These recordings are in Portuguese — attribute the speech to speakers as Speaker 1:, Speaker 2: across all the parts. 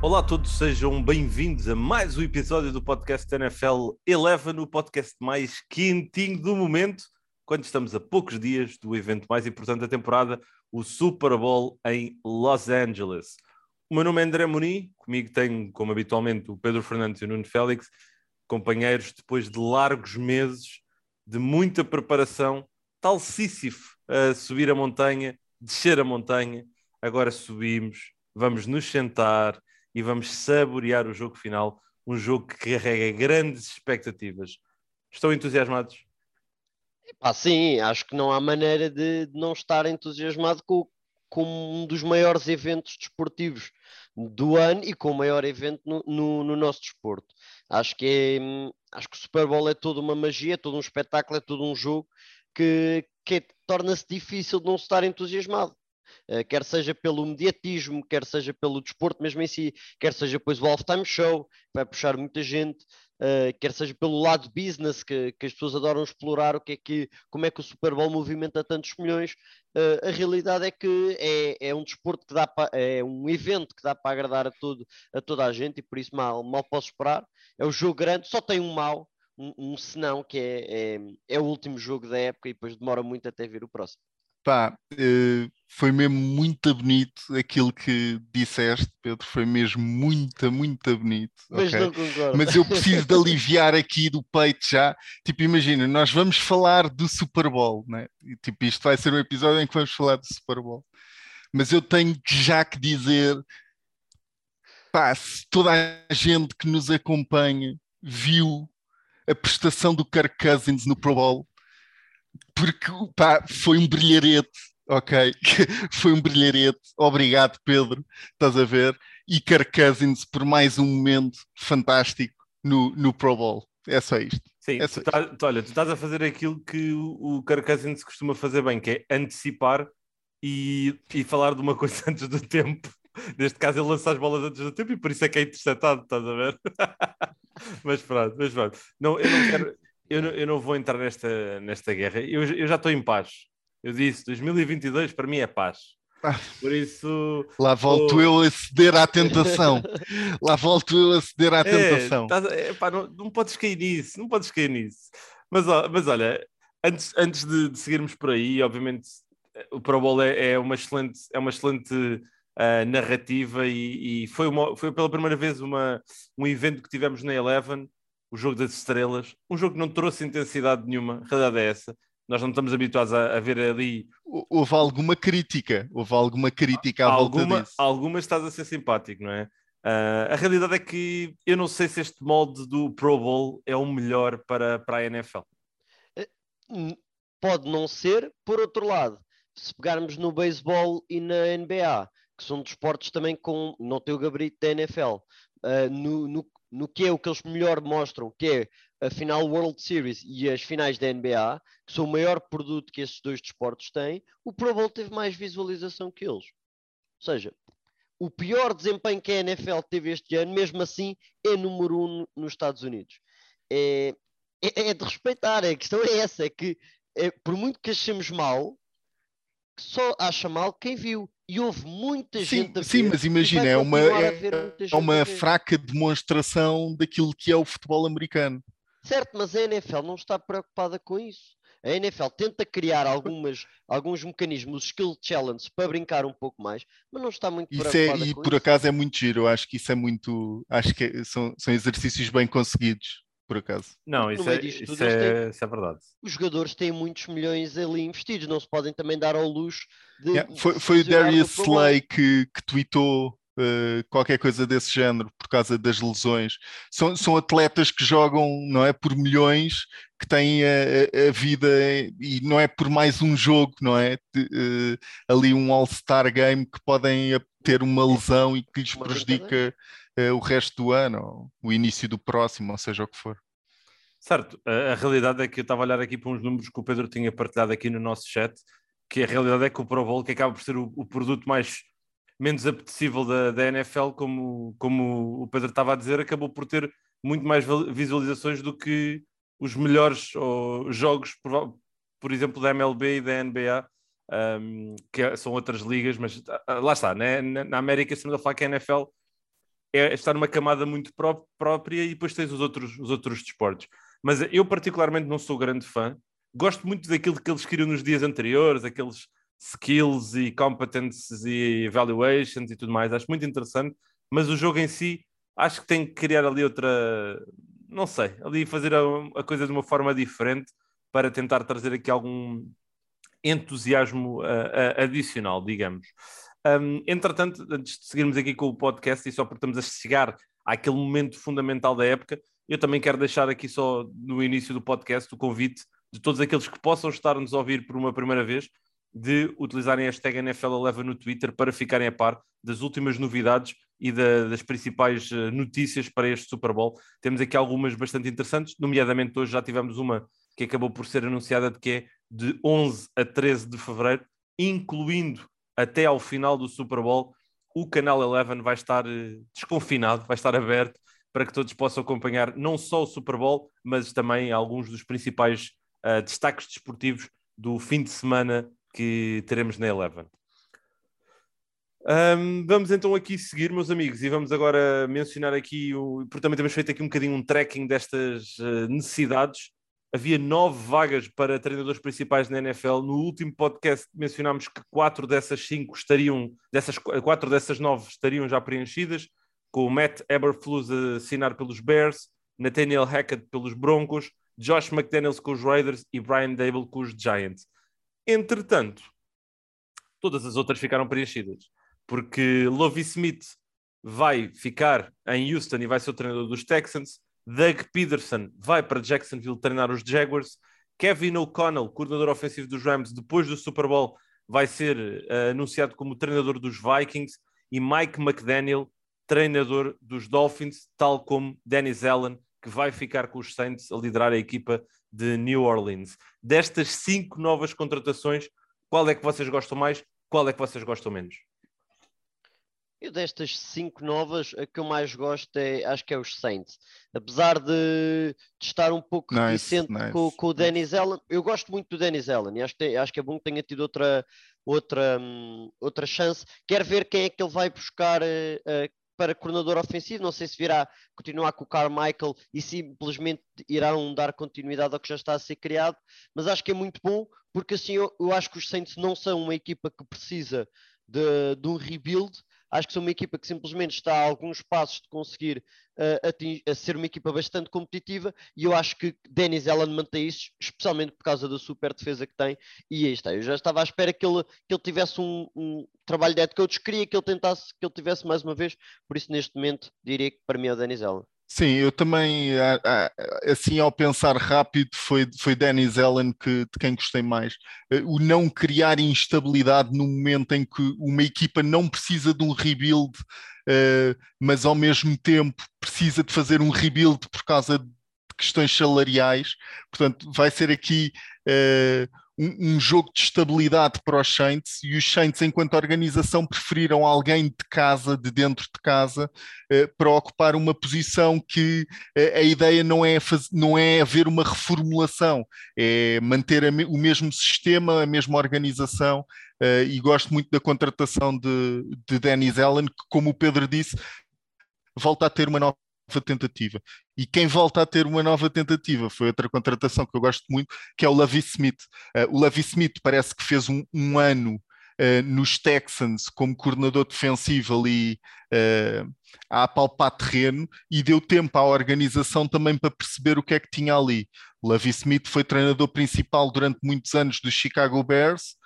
Speaker 1: Olá a todos, sejam bem-vindos a mais um episódio do podcast NFL Eleven, o podcast mais quentinho do momento, quando estamos a poucos dias do evento mais importante da temporada, o Super Bowl em Los Angeles. O meu nome é André Moni, comigo tenho, como habitualmente, o Pedro Fernandes e o Nuno Félix, companheiros depois de largos meses de muita preparação, tal Sísifo a subir a montanha, descer a montanha, agora subimos, vamos nos sentar e vamos saborear o jogo final, um jogo que carrega grandes expectativas. Estão entusiasmados?
Speaker 2: Ah, sim, acho que não há maneira de, de não estar entusiasmado com, com um dos maiores eventos desportivos do ano e com o maior evento no, no, no nosso desporto. Acho que, é, acho que o Super Bowl é toda uma magia, é todo um espetáculo, é todo um jogo que, que torna-se difícil de não estar entusiasmado. Uh, quer seja pelo mediatismo, quer seja pelo desporto mesmo em si, quer seja depois o halftime show, vai puxar muita gente, uh, quer seja pelo lado business que, que, as pessoas adoram explorar, o que é que, como é que o Super Bowl movimenta tantos milhões, uh, a realidade é que é, é um desporto que dá pa, é um evento que dá para agradar a, todo, a toda a gente e por isso mal, mal posso esperar. É o jogo grande, só tem um mau, um, um senão que é, é, é o último jogo da época e depois demora muito até vir o próximo.
Speaker 3: Pá, uh, foi mesmo muito bonito aquilo que disseste, Pedro. Foi mesmo muito, muito bonito.
Speaker 2: Mas okay? não concordo.
Speaker 3: Mas eu preciso de aliviar aqui do peito já. Tipo, imagina, nós vamos falar do Super Bowl, né? E, tipo, isto vai ser um episódio em que vamos falar do Super Bowl. Mas eu tenho já que dizer, pá, se toda a gente que nos acompanha viu a prestação do Kirk Cousins no Pro Bowl porque pá, foi um brilharete, ok? foi um brilharete. Obrigado, Pedro, estás a ver? E Kirk Cousins por mais um momento fantástico no, no Pro Bowl. É só isto.
Speaker 1: Sim,
Speaker 3: é só
Speaker 1: tu tá, tu, olha, tu estás a fazer aquilo que o, o Kirk Cousins costuma fazer bem, que é antecipar e, e falar de uma coisa antes do tempo. Neste caso, ele lança as bolas antes do tempo e por isso é que é interceptado, estás a ver? mas pronto, mas pronto. Não, eu não quero eu não, eu não vou entrar nesta, nesta guerra. Eu, eu já estou em paz. Eu disse, 2022 para mim é paz. Ah. Por isso.
Speaker 3: Lá volto eu a ceder à tentação. Lá volto eu a ceder à é, tentação.
Speaker 1: Tá, é, pá, não, não podes cair nisso, não podes cair nisso. Mas, mas olha, antes, antes de, de seguirmos por aí, obviamente o Pro Bowl é, é uma excelente, é uma excelente uh, narrativa e, e, foi, uma, foi pela primeira vez uma, um evento que tivemos na Eleven o jogo das estrelas, um jogo que não trouxe intensidade nenhuma, a realidade é essa. Nós não estamos habituados a, a ver ali.
Speaker 3: Houve alguma crítica, houve alguma crítica à
Speaker 1: alguma,
Speaker 3: volta disso.
Speaker 1: Alguma estás a ser simpático, não é? Uh, a realidade é que eu não sei se este molde do Pro Bowl é o melhor para, para a NFL.
Speaker 2: Eh, pode não ser, por outro lado, se pegarmos no beisebol e na NBA, que são desportos também com não tem o gabarito da NFL, uh, ah, no, no, no que é o que eles melhor mostram, que é a final World Series e as finais da NBA, que são o maior produto que esses dois desportos têm, o Pro Bowl teve mais visualização que eles. Ou seja, o pior desempenho que a NFL teve este ano, mesmo assim, é número um nos Estados Unidos. É, é, é de respeitar, a questão é essa, é que é, por muito que achemos mal, só acha mal quem viu. E houve muita
Speaker 3: sim,
Speaker 2: gente a
Speaker 3: Sim, mas imagina, é uma, é, é uma fraca demonstração daquilo que é o futebol americano.
Speaker 2: Certo, mas a NFL não está preocupada com isso. A NFL tenta criar algumas, alguns mecanismos, skill challenge, para brincar um pouco mais, mas não está muito
Speaker 3: isso
Speaker 2: preocupada
Speaker 3: é, E por
Speaker 2: isso.
Speaker 3: acaso é muito giro, eu acho que isso é muito. Acho que são, são exercícios bem conseguidos por acaso.
Speaker 1: Não, isso, é, isso, é, isso, é, verdade.
Speaker 2: Os jogadores têm muitos milhões ali investidos, não se podem também dar ao luxo de.
Speaker 3: Yeah, foi, foi o Darius Slay que, que tweetou uh, qualquer coisa desse género por causa das lesões. São, são atletas que jogam, não é? Por milhões, que têm a, a vida e não é por mais um jogo, não é? De, uh, ali um All-Star Game que podem ter uma lesão e que lhes prejudica uh, o resto do ano, o início do próximo, ou seja o que for.
Speaker 1: Certo, a, a, realidade é que eu estava a olhar aqui para uns números que o Pedro tinha partilhado aqui no nosso chat, que a realidade é que o Pro Bowl, que acaba por ser o, o produto mais menos apetecível da, da NFL, como, como o Pedro estava a dizer, acabou por ter muito mais visualizações do que os melhores ou, jogos por exemplo, da MLB e da NBA, um, que são outras ligas, mas uh, lá está, né? na, América estamos a falar que a NFL é estar numa camada muito pró própria e depois tens os outros, os outros desportos. Mas eu particularmente não sou grande fã, gosto muito daquilo que eles queriam nos dias anteriores, aqueles skills e competences e evaluations e tudo mais, acho muito interessante, mas o jogo em si acho que tem que criar ali outra, não sei, ali fazer a, a coisa de uma forma diferente para tentar trazer aqui algum entusiasmo uh, uh, adicional, digamos. Um, entretanto, antes de seguirmos aqui com o podcast e só porque estamos a chegar àquele momento fundamental da época, eu também quero deixar aqui só no início do podcast o convite de todos aqueles que possam estar-nos a ouvir por uma primeira vez de utilizarem a hashtag NFL11 no Twitter para ficarem a par das últimas novidades e da, das principais eh, notícias para este Super Bowl. Temos aqui algumas bastante interessantes, nomeadamente hoje já tivemos uma que acabou por ser anunciada de que é de 11 a 13 de fevereiro, incluindo até ao final do Super Bowl, o canal Eleven vai estar eh, desconfinado, vai estar aberto para que todos possam acompanhar não só o Super Bowl, mas também alguns dos principais uh, destaques desportivos do fim de semana que teremos na Eleven. Um, vamos então aqui seguir, meus amigos, e vamos agora mencionar aqui, o, porque também temos feito aqui um bocadinho um tracking destas uh, necessidades. Havia nove vagas para treinadores principais na NFL. No último podcast mencionámos que quatro dessas cinco estariam, dessas quatro dessas nove estariam já preenchidas, com o Matt Eberflus a assinar pelos Bears, Nathaniel Hackett pelos Broncos, Josh McDaniels com os Raiders e Brian Dable com os Giants. Entretanto, todas as outras ficaram preenchidas, porque Lovie Smith vai ficar em Houston e vai ser o treinador dos Texans, Doug Peterson vai para Jacksonville treinar os Jaguars, Kevin O'Connell, coordenador ofensivo dos Rams, depois do Super Bowl, vai ser uh, anunciado como treinador dos Vikings, e Mike McDaniel, treinador dos Dolphins, tal como Dennis Allen, que vai ficar com os Saints a liderar a equipa de New Orleans. Destas cinco novas contratações, qual é que vocês gostam mais? Qual é que vocês gostam menos?
Speaker 2: Eu destas cinco novas, a que eu mais gosto é, acho que é os Saints. Apesar de, de estar um pouco nice, reticente nice, com, com, o Dennis nice. Allen, eu gosto muito do Dennis Allen e acho que, acho que é bom que tenha tido outra, outra, um, outra chance. Quero ver quem é que ele vai buscar uh, para coordenador ofensivo. Não sei se virá continuar com o Carmichael e simplesmente irão dar continuidade ao que já está a ser criado, mas acho que é muito bom porque assim eu, eu acho que os Saints não são uma equipa que precisa de, de um rebuild, Acho que são uma equipa que simplesmente está a alguns passos de conseguir uh, ser uma equipa bastante competitiva e eu acho que Dennis Allen mantém isso, especialmente por causa da super defesa que tem. E aí está. Eu já estava à espera que ele, que ele tivesse um, um trabalho de head coach, queria que ele tentasse, que ele tivesse mais uma vez, por isso neste momento diria que para mim é o Dennis Allen.
Speaker 3: Sim, eu também, assim, ao pensar rápido, foi, foi Dennis Allen que, de quem gostei mais. Eh, o não criar instabilidade no momento em que uma equipa não precisa de um rebuild, eh, mas ao mesmo tempo precisa de fazer um rebuild por causa de questões salariais. Portanto, vai ser aqui eh, um, um, jogo de estabilidade para os Saints e os Saints, enquanto organização, preferiram alguém de casa, de dentro de casa, eh, para ocupar uma posição que eh, a ideia não é, faz, não é haver uma reformulação, é manter a, o mesmo sistema, a mesma organização. Eh, e gosto muito da contratação de, de Dennis Allen, que, como o Pedro disse, volta a ter uma nova tentativa. E quem volta a ter uma nova tentativa foi outra contratação que eu gosto muito, que é o Lavi Smith. Uh, o Lavi Smith parece que fez um, um ano uh, nos Texans como coordenador defensivo ali uh, a apalpar terreno e deu tempo à organização também para perceber o que é que tinha ali. Lavi Smith foi treinador principal durante muitos anos dos Chicago Bears,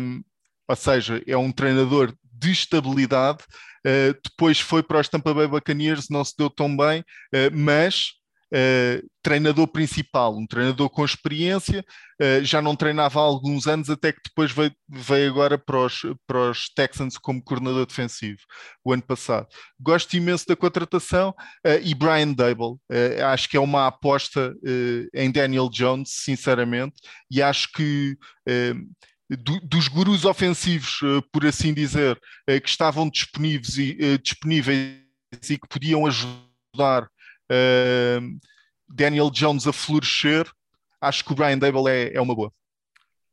Speaker 3: um, ou seja, é um treinador de estabilidade Uh, depois foi para os Tampa Bay Buccaneers, não se deu tão bem, uh, mas uh, treinador principal, um treinador com experiência, já não treinava há alguns anos, até que depois veio, veio agora para os, para os Texans como coordenador defensivo, o ano passado. Gosto imenso da contratação e Brian Dable, acho que é uma aposta em Daniel Jones, sinceramente, e acho que do, dos gurus ofensivos, uh, por assim dizer, uh, que estavam disponíveis e, uh, disponíveis e que podiam ajudar Daniel Jones a florescer, acho que o Brian Dable é, é uma boa.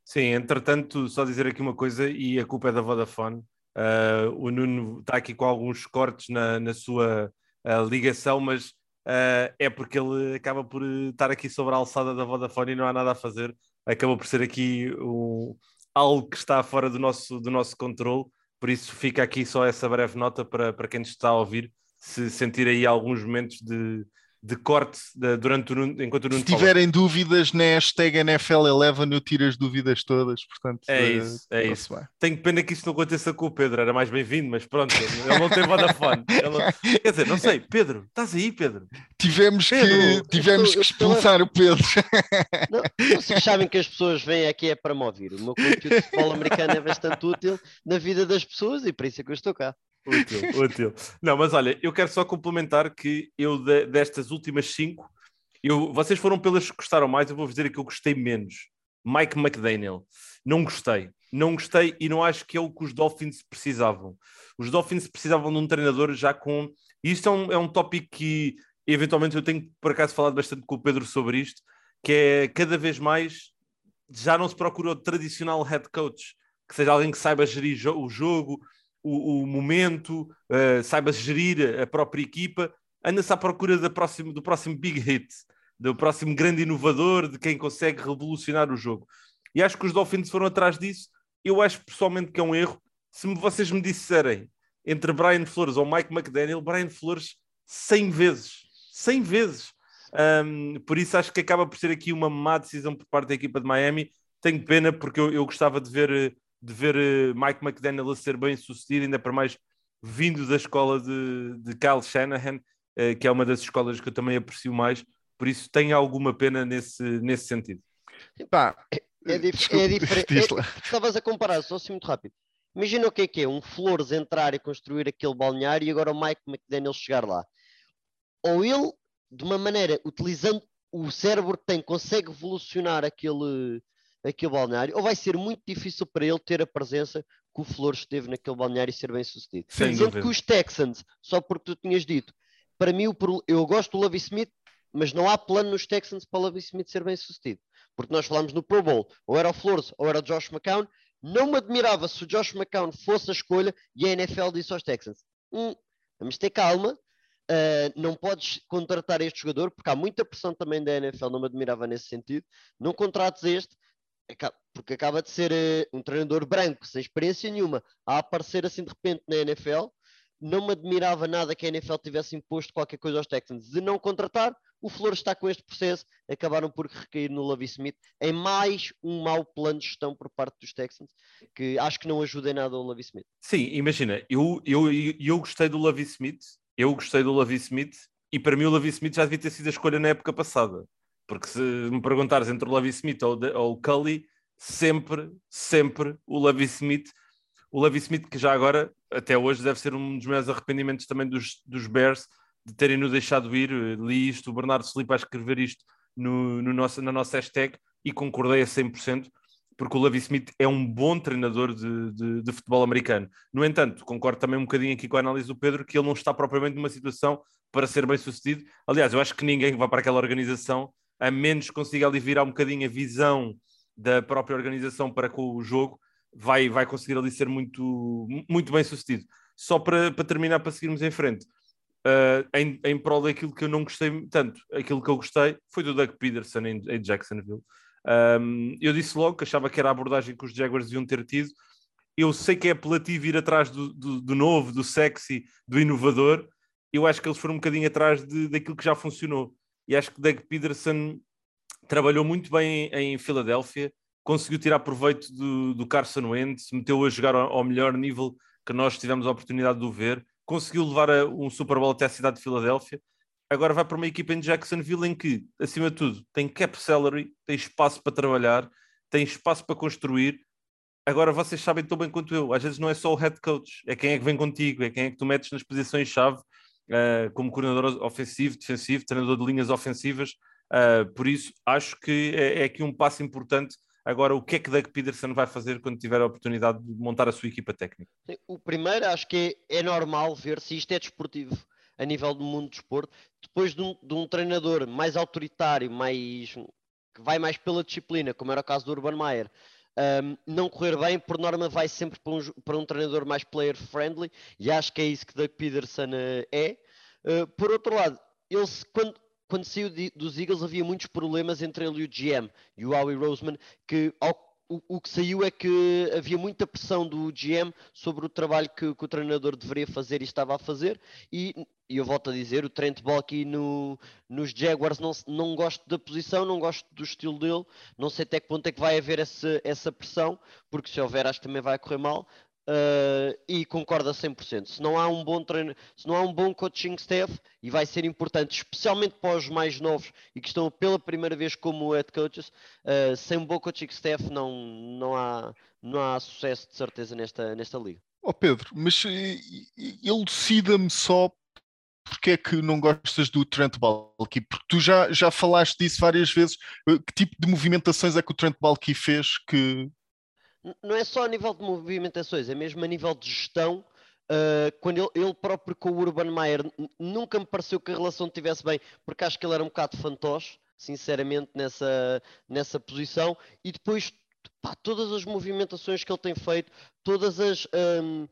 Speaker 1: Sim, entretanto, só dizer aqui uma coisa, e a culpa é da Vodafone. Uh, o Nuno está aqui com alguns cortes na, na sua uh, ligação, mas uh, é porque ele acaba por estar aqui sobre a alçada da Vodafone e não há nada a fazer. Acabou por ser aqui um, algo que está fora do nosso, do nosso controle, por isso fica aqui só essa breve nota para, para quem nos está a ouvir, se sentir aí alguns momentos de, de corte de, durante o, enquanto o
Speaker 3: Nuno Se tiverem fala. dúvidas na hashtag NFL11, eu tiro as dúvidas todas, portanto.
Speaker 1: É uh, isso, é isso. Bem. Tenho pena que isto não aconteça com o Pedro, era mais bem-vindo, mas pronto, ele não tem Vodafone. Ele... Quer dizer, não sei, Pedro, estás aí, Pedro?
Speaker 3: Tivemos Pedro, que, tivemos estou, que expulsar estou... o Pedro.
Speaker 2: Não, vocês sabem que as pessoas vêm aqui é para me ouvir. O meu conteúdo de futebol americano é bastante útil na vida das pessoas e por isso é que eu estou cá.
Speaker 1: Útil, útil. Não, mas olha, eu quero só complementar que eu de, destas últimas cinco, eu, vocês foram pelas que gostaram mais, eu vou dizer que eu gostei menos. Mike McDaniel. Não gostei. Não gostei e não acho que é o que os Dolphins precisavam. Os Dolphins precisavam de um treinador já com. E isto é um, é um tópico que eventualmente eu tenho por acaso falado bastante com o Pedro sobre isto, que é cada vez mais já não se procura o tradicional head coach, que seja alguém que saiba gerir o jogo, o, o momento, uh, saiba gerir a própria equipa, anda-se à procura da próximo, do próximo big hit, do próximo grande inovador, de quem consegue revolucionar o jogo. E acho que os Dolphins foram atrás disso. Eu acho pessoalmente que é um erro. Se vocês me disserem entre Brian Flores ou Mike McDaniel, Brian Flores 100 vezes. 100 vezes. Um, por isso acho que acaba por ser aqui uma má decisão por parte da equipa de Miami. Tenho pena porque eu, eu gostava de ver eh, de ver uh, Mike McDaniel a ser bem sucedido, ainda para mais vindo da escola de, de Kyle Shanahan, uh, que é uma das escolas que eu também aprecio mais, por isso tenho alguma pena nesse, nesse sentido.
Speaker 2: Pá, é, é, dif é diferente. É, estavas a comparar, só assim muito rápido. Imagina o que é que é, um Flores entrar e construir aquele balneário e agora o Mike McDaniel chegar lá. Ou ele, de uma maneira, utilizando o cérebro que tem, consegue evolucionar aquele, aquele balneário, ou vai ser muito difícil para ele ter a presença que o Flores teve naquele balneário e ser bem sucedido. Sem Sendo que os Texans, só porque tu tinhas dito, para mim eu gosto do Love Smith, mas não há plano nos Texans para o Love Smith ser bem sucedido. Porque nós falamos no Pro Bowl, ou era o Flores ou era o Josh McCown. Não me admirava se o Josh McCown fosse a escolha e a NFL disse aos Texans: hum, vamos ter calma, Uh, não podes contratar este jogador, porque há muita pressão também da NFL, não me admirava nesse sentido. Não contrates este, porque acaba de ser uh, um treinador branco, sem experiência nenhuma, a aparecer assim de repente na NFL. Não me admirava nada que a NFL tivesse imposto qualquer coisa aos Texans de não contratar. O Flores está com este processo, acabaram por recair no Love Smith em mais um mau plano de gestão por parte dos Texans, que acho que não ajuda em nada o Love Smith.
Speaker 1: Sim, imagina, eu, eu, eu gostei do Love Smith, eu gostei do Love Smith, e para mim o Love Smith já devia ter sido a escolha na época passada. Porque se me perguntares entre o Levi Smith ou, ou o Cully, sempre, sempre o Levi Smith. O Levi Smith, que já agora, até hoje, deve ser um dos maiores arrependimentos também dos, dos Bears de terem-no deixado ir. Li isto, o Bernardo Felipe a escrever isto no, no nosso, na nossa hashtag e concordei a 100%, porque o Levi Smith é um bom treinador de, de, de, futebol americano. No entanto, concordo também um bocadinho aqui com a análise do Pedro, que ele não está propriamente numa situação para ser bem sucedido. Aliás, eu acho que ninguém que vai para aquela organização a menos que consiga ali virar um bocadinho a visão da própria organização para com o jogo, vai, vai conseguir ali ser muito, muito bem sucedido. Só para, para terminar, para seguirmos em frente, uh, em, em prol daquilo que eu não gostei tanto, aquilo que eu gostei foi do Doug Peterson em, em Jacksonville. Um, eu disse logo que achava que era a abordagem que os Jaguars deviam ter tido. Eu sei que é apelativo ir atrás do, do, do novo, do sexy, do inovador. Eu acho que eles foram um bocadinho atrás de, daquilo que já funcionou e acho que Doug Peterson trabalhou muito bem em, Filadélfia, conseguiu tirar proveito do, do Carson Wentz, meteu a jogar ao, ao, melhor nível que nós tivemos a oportunidade de o ver, conseguiu levar a, um Super Bowl até a cidade de Filadélfia, agora vai para uma equipa em Jacksonville em que, acima de tudo, tem cap salary, tem espaço para trabalhar, tem espaço para construir. Agora vocês sabem tão bem quanto eu, às vezes não é só o head coach, é quem é que vem contigo, é quem é que tu metes nas posições-chave uh, como coordenador ofensivo, defensivo, treinador de linhas ofensivas. Uh, por isso, acho que é, é, aqui um passo importante. Agora, o que é que Doug Peterson vai fazer quando tiver a oportunidade de montar a sua equipa técnica?
Speaker 2: O primeiro, acho que é, é normal ver se isto é desportivo a nível do mundo do desporto, depois de um, de um treinador mais autoritário, mais que vai mais pela disciplina, como era o caso do Urban Meyer, um, não correr bem, por norma vai sempre para um, para um treinador mais player friendly, e acho que é isso que Doug Peterson uh, é. Uh, por outro lado, ele, quando, quando saiu de, dos Eagles havia muitos problemas entre ele e o GM e o Howie Roseman, que ao o, o, que saiu é que havia muita pressão do GM sobre o trabalho que, que o treinador deveria fazer e estava a fazer, e, e eu volto a dizer, o Trent Baalke no, nos Jaguars não, não gosto da posição, não gosto do estilo dele, não sei até que ponto é que vai haver essa, essa pressão, porque se houver acho que também vai correr mal, Uh, e concorda 100%. Se não há um bom treino, se não há um bom coaching staff, e vai ser importante, especialmente para os mais novos e que estão pela primeira vez como head coaches, uh, sem um bom coaching staff não, não, há, não há sucesso de certeza nesta, nesta liga.
Speaker 3: Oh Pedro, mas elucida-me só porque é que não gostas do Trent Balky? Porque tu já, já falaste disso várias vezes. Eh, que tipo de movimentações é que o Trent Balky fez que,
Speaker 2: não é só a nível de movimentações, é mesmo a nível de gestão. Uh, quando ele, ele, próprio com o Urban Meyer nunca me pareceu que a relação estivesse bem, porque acho que ele era um bocado fantoche, sinceramente, nessa, nessa posição. E depois, pá, todas as movimentações que ele tem feito, todas as. Um,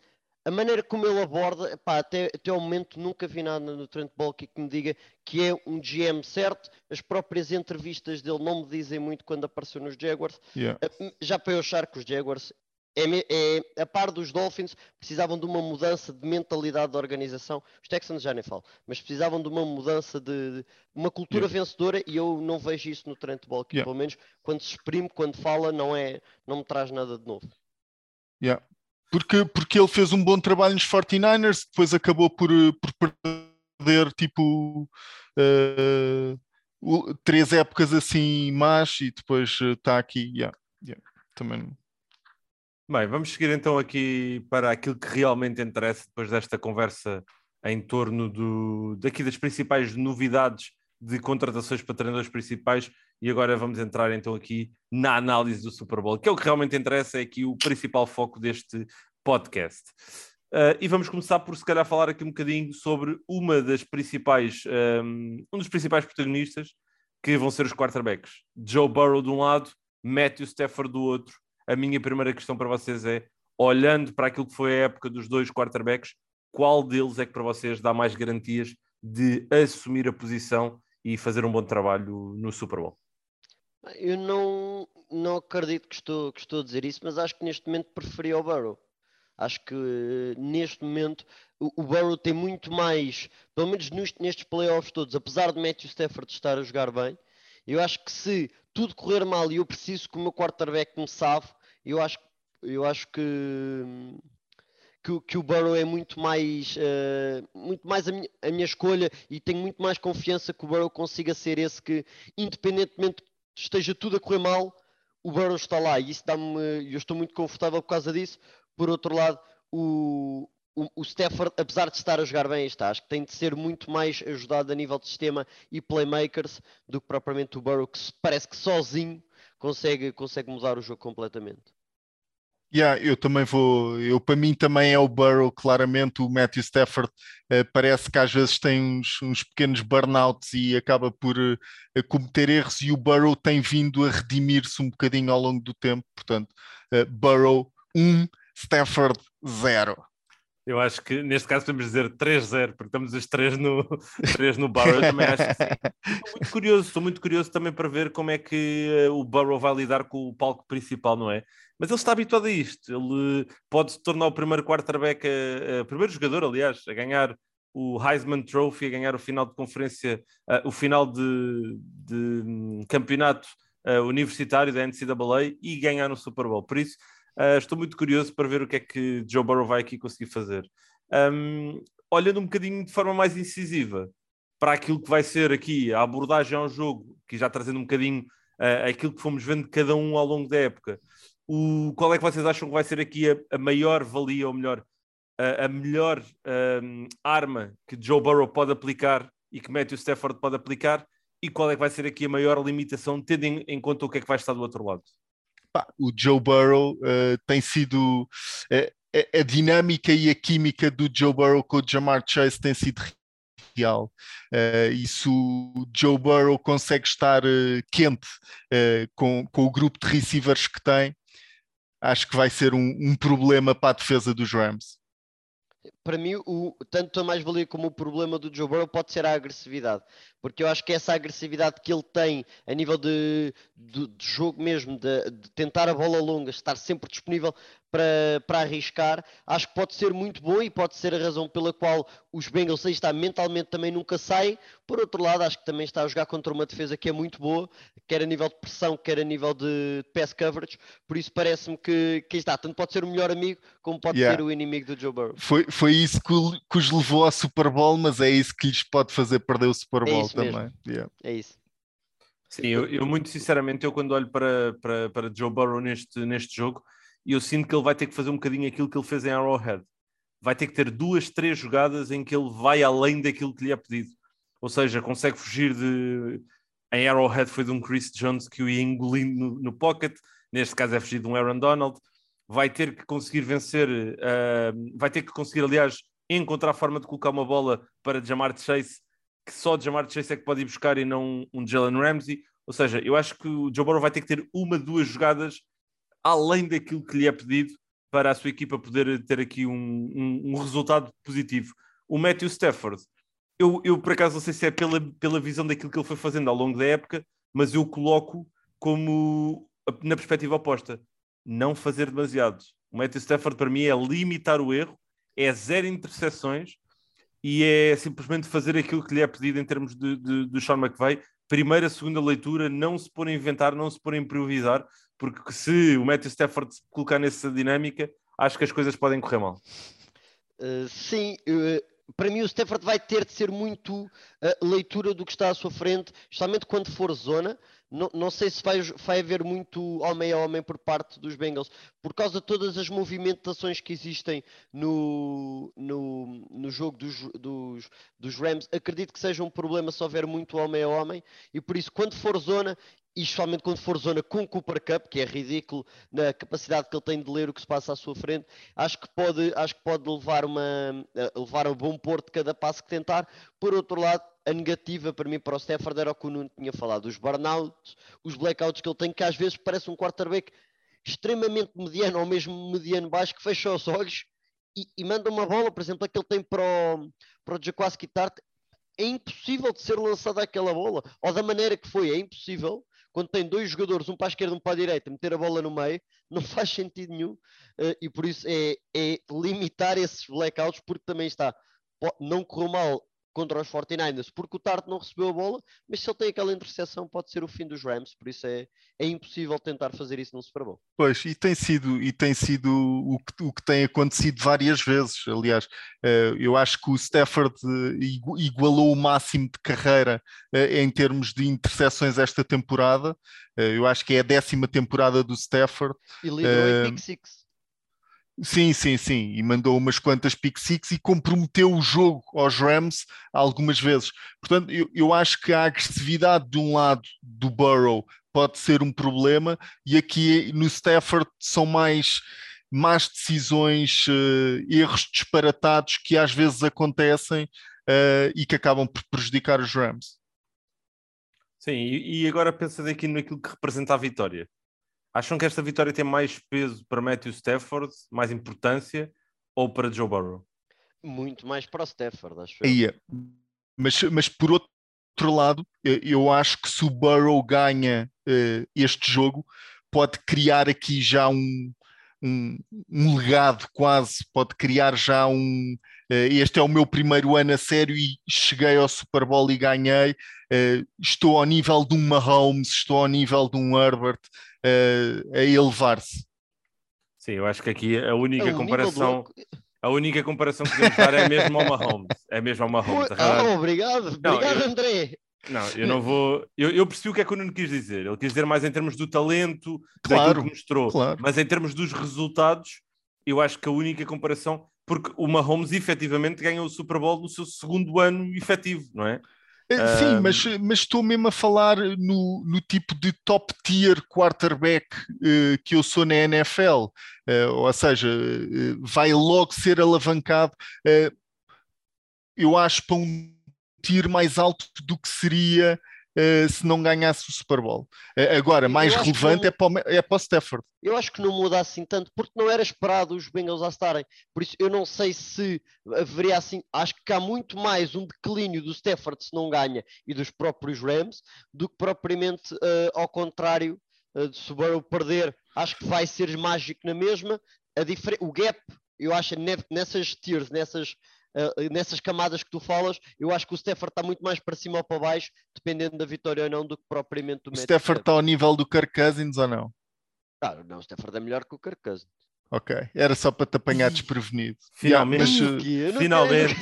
Speaker 2: a maneira como ele aborda, pá, até, até ao momento nunca vi nada no Trent Baalke que me diga que é um GM certo. As próprias entrevistas dele não me dizem muito quando apareceu nos Jaguars.
Speaker 3: Yeah.
Speaker 2: Eh, já para eu achar que os Jaguars, é, é, a par dos Dolphins, precisavam de uma mudança de mentalidade da organização. Os Texans já nem falo, mas precisavam de uma mudança de, de uma cultura yeah. vencedora e eu não vejo isso no Trent Baalke. Yeah. Pelo menos quando se exprime, quando fala, não, é, não me traz nada de novo.
Speaker 3: Yeah. Porque, porque ele fez um bom trabalho nos 49ers, depois acabou por, por perder tipo uh, três épocas assim más e depois está uh, aqui. Yeah, yeah, também.
Speaker 1: Bem, vamos seguir então aqui para aquilo que realmente interessa depois desta conversa em torno do, daqui das principais novidades de contratações para treinadores principais e agora vamos entrar então aqui na análise do Super Bowl, que é o que realmente interessa, é aqui o principal foco deste podcast. Uh, e vamos começar por se calhar falar aqui um bocadinho sobre uma das principais, um, um dos principais protagonistas, que vão ser os quarterbacks. Joe Burrow de um lado, Matthew Stafford do outro. A minha primeira questão para vocês é, olhando para aquilo que foi a época dos dois quarterbacks, qual deles é que para vocês dá mais garantias de assumir a posição e fazer um bom trabalho no Super Bowl?
Speaker 2: Eu não, não acredito que estou, que estou a dizer isso, mas acho que neste momento preferia o Burrow. Acho que neste momento o, o Burrow tem muito mais, pelo menos nestes playoffs todos, apesar de Matthew Stafford estar a jogar bem, eu acho que se tudo correr mal e eu preciso que o meu quarterback me salve, eu acho, eu acho que, que, que o Burrow é muito mais, uh, muito mais a minha, a minha, escolha e tenho muito mais confiança que o Burrow consiga ser esse que, independentemente esteja tudo a correr mal, o Burrow está lá e isso dá-me, eu estou muito confortável por causa disso. Por outro lado, o, o, o Stafford, apesar de estar a jogar bem, está, acho que tem de ser muito mais ajudado a nível de sistema e playmakers do que propriamente o Burrow, que parece que sozinho consegue, consegue mudar o jogo completamente.
Speaker 3: Yeah, eu também vou. Eu, para mim também é o Burrow, claramente. O Matthew Stafford uh, parece que às vezes tem uns, uns pequenos burnouts e acaba por uh, cometer erros, e o Burrow tem vindo a redimir-se um bocadinho ao longo do tempo. Portanto, uh, Burrow 1, um, Stafford 0.
Speaker 1: Eu acho que neste caso podemos dizer 3-0, porque estamos os três no, três no Burrow. Eu também acho que sim. Estou muito curioso, estou muito curioso também para ver como é que o Burrow vai lidar com o palco principal, não é? mas ele está habituado a isto. Ele pode se tornar o primeiro quarterback, o primeiro jogador, aliás, a ganhar o Heisman Trophy, a ganhar o final de conferência, uh, o final de, de um, campeonato universitário da NCAA e ganhar no Super Bowl. Por isso, uh, estou muito curioso para ver o que é que Joe Burrow vai aqui conseguir fazer. Um, olhando um bocadinho de forma mais incisiva para aquilo que vai ser aqui a abordagem ao jogo, que já trazendo um bocadinho aquilo que fomos vendo cada um ao longo da época. O, qual é que vocês acham que vai ser aqui a, a maior valia, ou melhor, a, a melhor um, arma que Joe Burrow pode aplicar e que Matthew Stafford pode aplicar? E qual é que vai ser aqui a maior limitação, tendo em, em conta o que é que vai estar do outro lado?
Speaker 3: O Joe Burrow uh, tem sido uh, a, a, dinâmica e a química do Joe Burrow com o Jamar Chase tem sido real. Uh, e se o Joe Burrow consegue estar quente com, com o grupo de receivers que tem, acho que vai ser um, um problema para a defesa dos Rams
Speaker 2: para mim, o, tanto a mais-valia como o problema do Joe Burrow pode ser a agressividade, porque eu acho que essa agressividade que ele tem a nível de, de, de jogo mesmo, de, de, tentar a bola longa, estar sempre disponível para, para arriscar, acho que pode ser muito bom e pode ser a razão pela qual os Bengals aí está mentalmente também nunca saem. Por outro lado, acho que também está a jogar contra uma defesa que é muito boa, quer a nível de pressão, quer a nível de pass coverage, por isso parece-me que, que está, tanto pode ser o melhor amigo como pode yeah. ser o inimigo do Joe Burrow.
Speaker 3: Foi, foi isso que, que, os levou ao Super Bowl, mas é isso que lhes pode fazer perder o Super é Bowl é também.
Speaker 2: Yeah. É isso.
Speaker 1: Sim, eu, eu, muito sinceramente, eu quando olho para, para, para Joe Burrow neste, neste jogo, eu sinto que ele vai ter que fazer um bocadinho aquilo que ele fez em Arrowhead. Vai ter que ter duas, três jogadas em que ele vai além daquilo que lhe é pedido. Ou seja, consegue fugir de. Em Arrowhead foi de um Chris Jones que o ia engolindo no, no pocket, neste caso é fugir de um Aaron Donald. Vai ter que conseguir vencer, uh, vai ter que conseguir, aliás, encontrar forma de colocar uma bola para Jamar Chase, que só Jamar Chase é que pode ir buscar e não um Jalen Ramsey. Ou seja, eu acho que o Joe Burrow vai ter que ter uma, duas jogadas além daquilo que lhe é pedido para a sua equipa poder ter aqui um, um, um resultado positivo. O Matthew Stafford, eu, eu por acaso não sei se é pela, pela visão daquilo que ele foi fazendo ao longo da época, mas eu coloco como na perspectiva oposta, não fazer demasiado. O Matthew Stafford para mim é limitar o erro, é zero interseções e é simplesmente fazer aquilo que lhe é pedido em termos de, de, de Sean McVay. Primeira, segunda leitura, não se pôr a inventar, não se pôr a improvisar, porque se o Matthew Stafford se colocar nessa dinâmica, acho que as coisas podem correr mal.
Speaker 2: Uh, sim, uh, para mim o Stafford vai ter de ser muito uh, leitura do que está à sua frente, justamente quando for zona. Não, não sei se vai, vai haver muito homem a homem por parte dos Bengals, por causa de todas as movimentações que existem no, no, no jogo dos, dos, dos Rams. Acredito que seja um problema se houver muito homem a homem, e por isso, quando for zona, e especialmente quando for zona com Cooper Cup, que é ridículo na capacidade que ele tem de ler o que se passa à sua frente, acho que pode, acho que pode levar, uma, levar a bom porto cada passo que tentar. Por outro lado, a negativa para mim para o Stafford era o que o Nuno tinha falado, os burnouts, os blackouts que ele tem, que às vezes parece um quarterback extremamente mediano ou mesmo mediano baixo, que fecha os olhos e, e manda uma bola, por exemplo, a que ele tem para o, para o Jaquaski Tart, é impossível de ser lançada aquela bola, ou da maneira que foi, é impossível quando tem dois jogadores, um para a esquerda e um para a direita, meter a bola no meio, não faz sentido nenhum uh, e por isso é, é, limitar esses blackouts, porque também está, não correu mal contra os 49ers, porque o Tart não recebeu a bola, mas se ele tem aquela interseção pode ser o fim dos Rams, por isso é, é impossível tentar fazer isso no Super Bowl.
Speaker 3: Pois, e tem sido, e tem sido o, que, o que tem acontecido várias vezes, aliás, eh, eu acho que o Stafford eh, igualou o máximo de carreira eh, em termos de interseções esta temporada, eu acho que é a décima temporada do Stafford.
Speaker 2: E liderou em pick six.
Speaker 3: Sim, sim, sim. E mandou umas quantas pick six e comprometeu o jogo aos Rams algumas vezes. Portanto, eu, eu acho que a agressividade de um lado do Burrow pode ser um problema e aqui no Stafford são mais más decisões, uh, erros disparatados que às vezes acontecem uh, e que acabam por prejudicar os Rams.
Speaker 1: Sim, e, agora pensa aqui naquilo que representa a vitória. Acham que esta vitória tem mais peso para Matthew Stafford, mais importância, ou para Joe Burrow?
Speaker 2: Muito mais para o Stafford, acho
Speaker 3: eu. Mas, mas por outro lado, eu acho que se o Burrow ganha uh, este jogo, pode criar aqui já um, um, um, legado quase, pode criar já um. Uh, este é o meu primeiro ano a sério e cheguei ao Super Bowl e ganhei. Uh, estou ao nível de um Mahomes, estou ao nível de um Herbert, a elevar-se.
Speaker 1: Sim, eu acho que aqui a única é comparação. A única comparação que podemos dar é mesmo ao Mahomes. É mesmo ao Mahomes.
Speaker 2: Ah, obrigado, não, obrigado, eu, André.
Speaker 1: Não, eu não vou. Eu, eu, percebi o que é que o Nuno quis dizer. Ele quis dizer mais em termos do talento, claro, que mostrou. Claro. Mas em termos dos resultados, eu acho que a única comparação. Porque o Mahomes efetivamente ganhou o Super Bowl no seu segundo ano efetivo, não é?
Speaker 3: Eh, sim, mas, mas estou mesmo a falar no, no tipo de top tier quarterback uh, que eu sou na NFL, uh, eh, ou seja, uh, vai logo ser alavancado, eu acho, para um tier mais alto do que seria uh, se não ganhasse o Super Bowl. Uh, agora, mais relevante não, é, para o, é para o Stafford.
Speaker 2: Eu acho que não muda assim tanto, porque não era esperado os Bengals a estarem. Por isso, eu não sei se haveria assim. Acho que há muito mais um declínio do Stafford se não ganha e dos próprios Rams do que propriamente uh, ao contrário de se o perder. Acho que vai ser mágico na mesma. A o gap, eu acho, nessas tiers, nessas uh, nessas camadas que tu falas, eu acho que o Stafford está muito mais para cima ou para baixo, dependendo da vitória ou não, do que propriamente do
Speaker 3: O Stafford está ao nível do Kirk Cousins ou não?
Speaker 2: Ah, não, o Stafford é melhor que o Kirk Cousins.
Speaker 3: Ok, era só para te apanhar desprevenido.
Speaker 1: Finalmente, yeah, mas, finalmente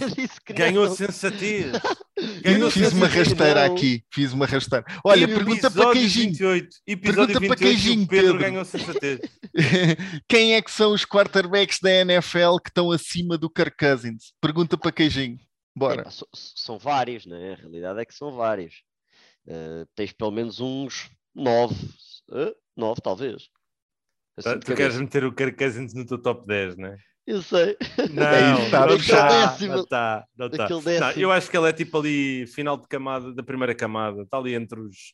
Speaker 1: ganhou sensatez.
Speaker 3: Ganhou fiz uma rasteira aqui, fiz uma rasteira. Olha, pergunta para queijinho. 28,
Speaker 1: pergunta 28, para queijinho, Pedro, Pedro ganhou sensatez.
Speaker 3: Quem é que são os quarterbacks da NFL que estão acima do Kirk Cousins? Pergunta para queijinho. Bora. Epa,
Speaker 2: são vários, né? A realidade é que são vários. Uh, tens pelo menos uns nove, uh, nove talvez.
Speaker 1: Assim, tu queres meter o Kirk Cousins no teu top 10, não é?
Speaker 2: Eu sei.
Speaker 1: Não, é está, não está, não está, não está. Não, eu acho que ele é tipo ali, final de camada, da primeira camada, está ali entre os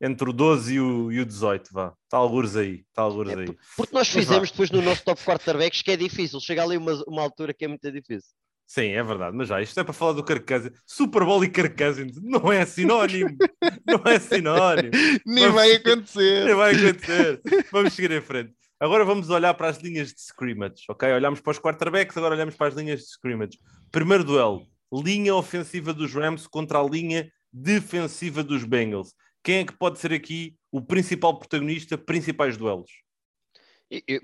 Speaker 1: entre o 12 e o, e o 18, vá. Está alguns aí, está alguns é, aí.
Speaker 2: Porque nós fizemos depois no nosso top quarterbacks que é difícil, chega ali uma, uma altura que é muito difícil.
Speaker 1: Sim, é verdade, mas já, isto é para falar do Kirk Cousins. Super Bowl e Kirk Cousins não é sinónimo, não é sinónimo.
Speaker 3: Nem Vamos... vai acontecer.
Speaker 1: Nem vai acontecer. Vamos seguir em frente. Agora vamos olhar para as linhas de scrimmage, ok? Olhamos para os quarterbacks, agora olhamos para as linhas de scrimmage. Primeiro duelo, linha ofensiva dos Rams contra a linha defensiva dos Bengals. Quem é que pode ser aqui o principal protagonista, principais duelos?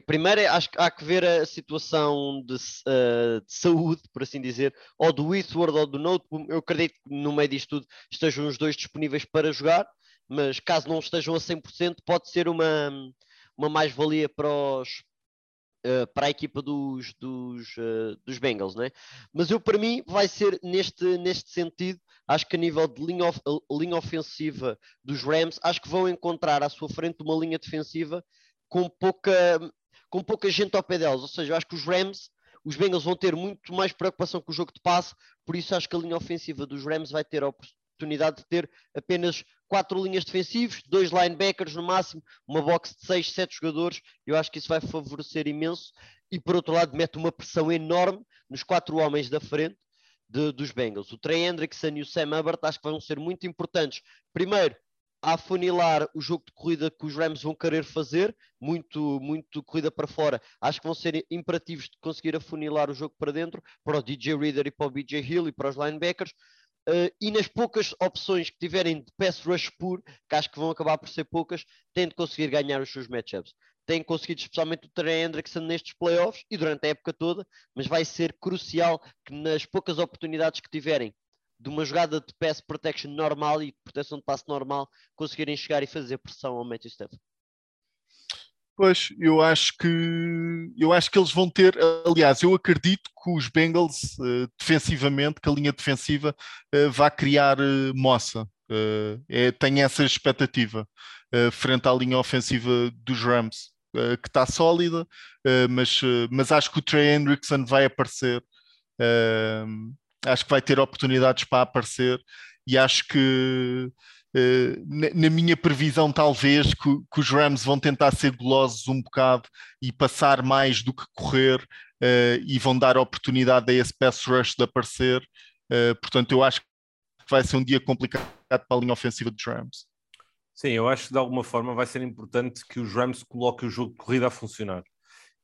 Speaker 2: Primeiro, acho que há que ver a situação de, uh, de, saúde, por assim dizer, ou do Eastward ou do Note. Eu acredito que no meio disto tudo estejam os dois disponíveis para jogar, mas caso não estejam a 100%, pode ser uma, uma mais-valia para, uh, para a equipa dos, dos, uh, dos Bengals, né? Mas eu, para mim, vai ser neste, neste sentido. Acho que a nível de linha, of, linha ofensiva dos Rams, acho que vão encontrar à sua frente uma linha defensiva com pouca, com pouca gente ao pé delas. Ou seja, acho que os Rams os Bengals vão ter muito mais preocupação com o jogo de passe, por isso acho que a linha ofensiva dos Rams vai ter a oportunidade de ter apenas quatro linhas defensivas, dois linebackers no máximo, uma box de seis, sete jogadores. Eu acho que isso vai favorecer imenso. E por outro lado, mete uma pressão enorme nos quatro homens da frente de, dos Bengals. O Trey Hendrickson e o Sam Hubbard acho que vão ser muito importantes. Primeiro, a afunilar o jogo de corrida que os Rams vão querer fazer, muito, muito corrida para fora. Acho que vão ser imperativos de conseguir afunilar o jogo para dentro, para o DJ Reader e para o BJ Hill e para os linebackers. Uh, e nas poucas opções que tiverem de pass rush puro, que acho que vão acabar por ser poucas, têm de conseguir ganhar os seus matchups. Têm conseguido especialmente o Trey Hendrickson nestes playoffs e durante a época toda, mas vai ser crucial que nas poucas oportunidades que tiverem de uma jogada de pass protection normal e de proteção de passe normal, conseguirem chegar e fazer pressão ao Matthew Stafford.
Speaker 3: Pois, eu acho que eu acho que eles vão ter, aliás, eu acredito que os Bengals uh, defensivamente, que a linha defensiva uh, vá criar uh, moça. É, tenho essa expectativa frente à linha ofensiva dos Rams, que está sólida, mas, mas acho que o Trey Hendrickson vai aparecer. acho que vai ter oportunidades para aparecer e acho que eh, na minha previsão, talvez, que, que, os Rams vão tentar ser golosos um bocado e passar mais do que correr uh, e vão dar oportunidade a esse pass rush de aparecer. Uh, portanto, eu acho que vai ser um dia complicado para a linha ofensiva dos Rams.
Speaker 1: Sim, eu acho que de alguma forma vai ser importante que os Rams coloquem o jogo de corrida a funcionar.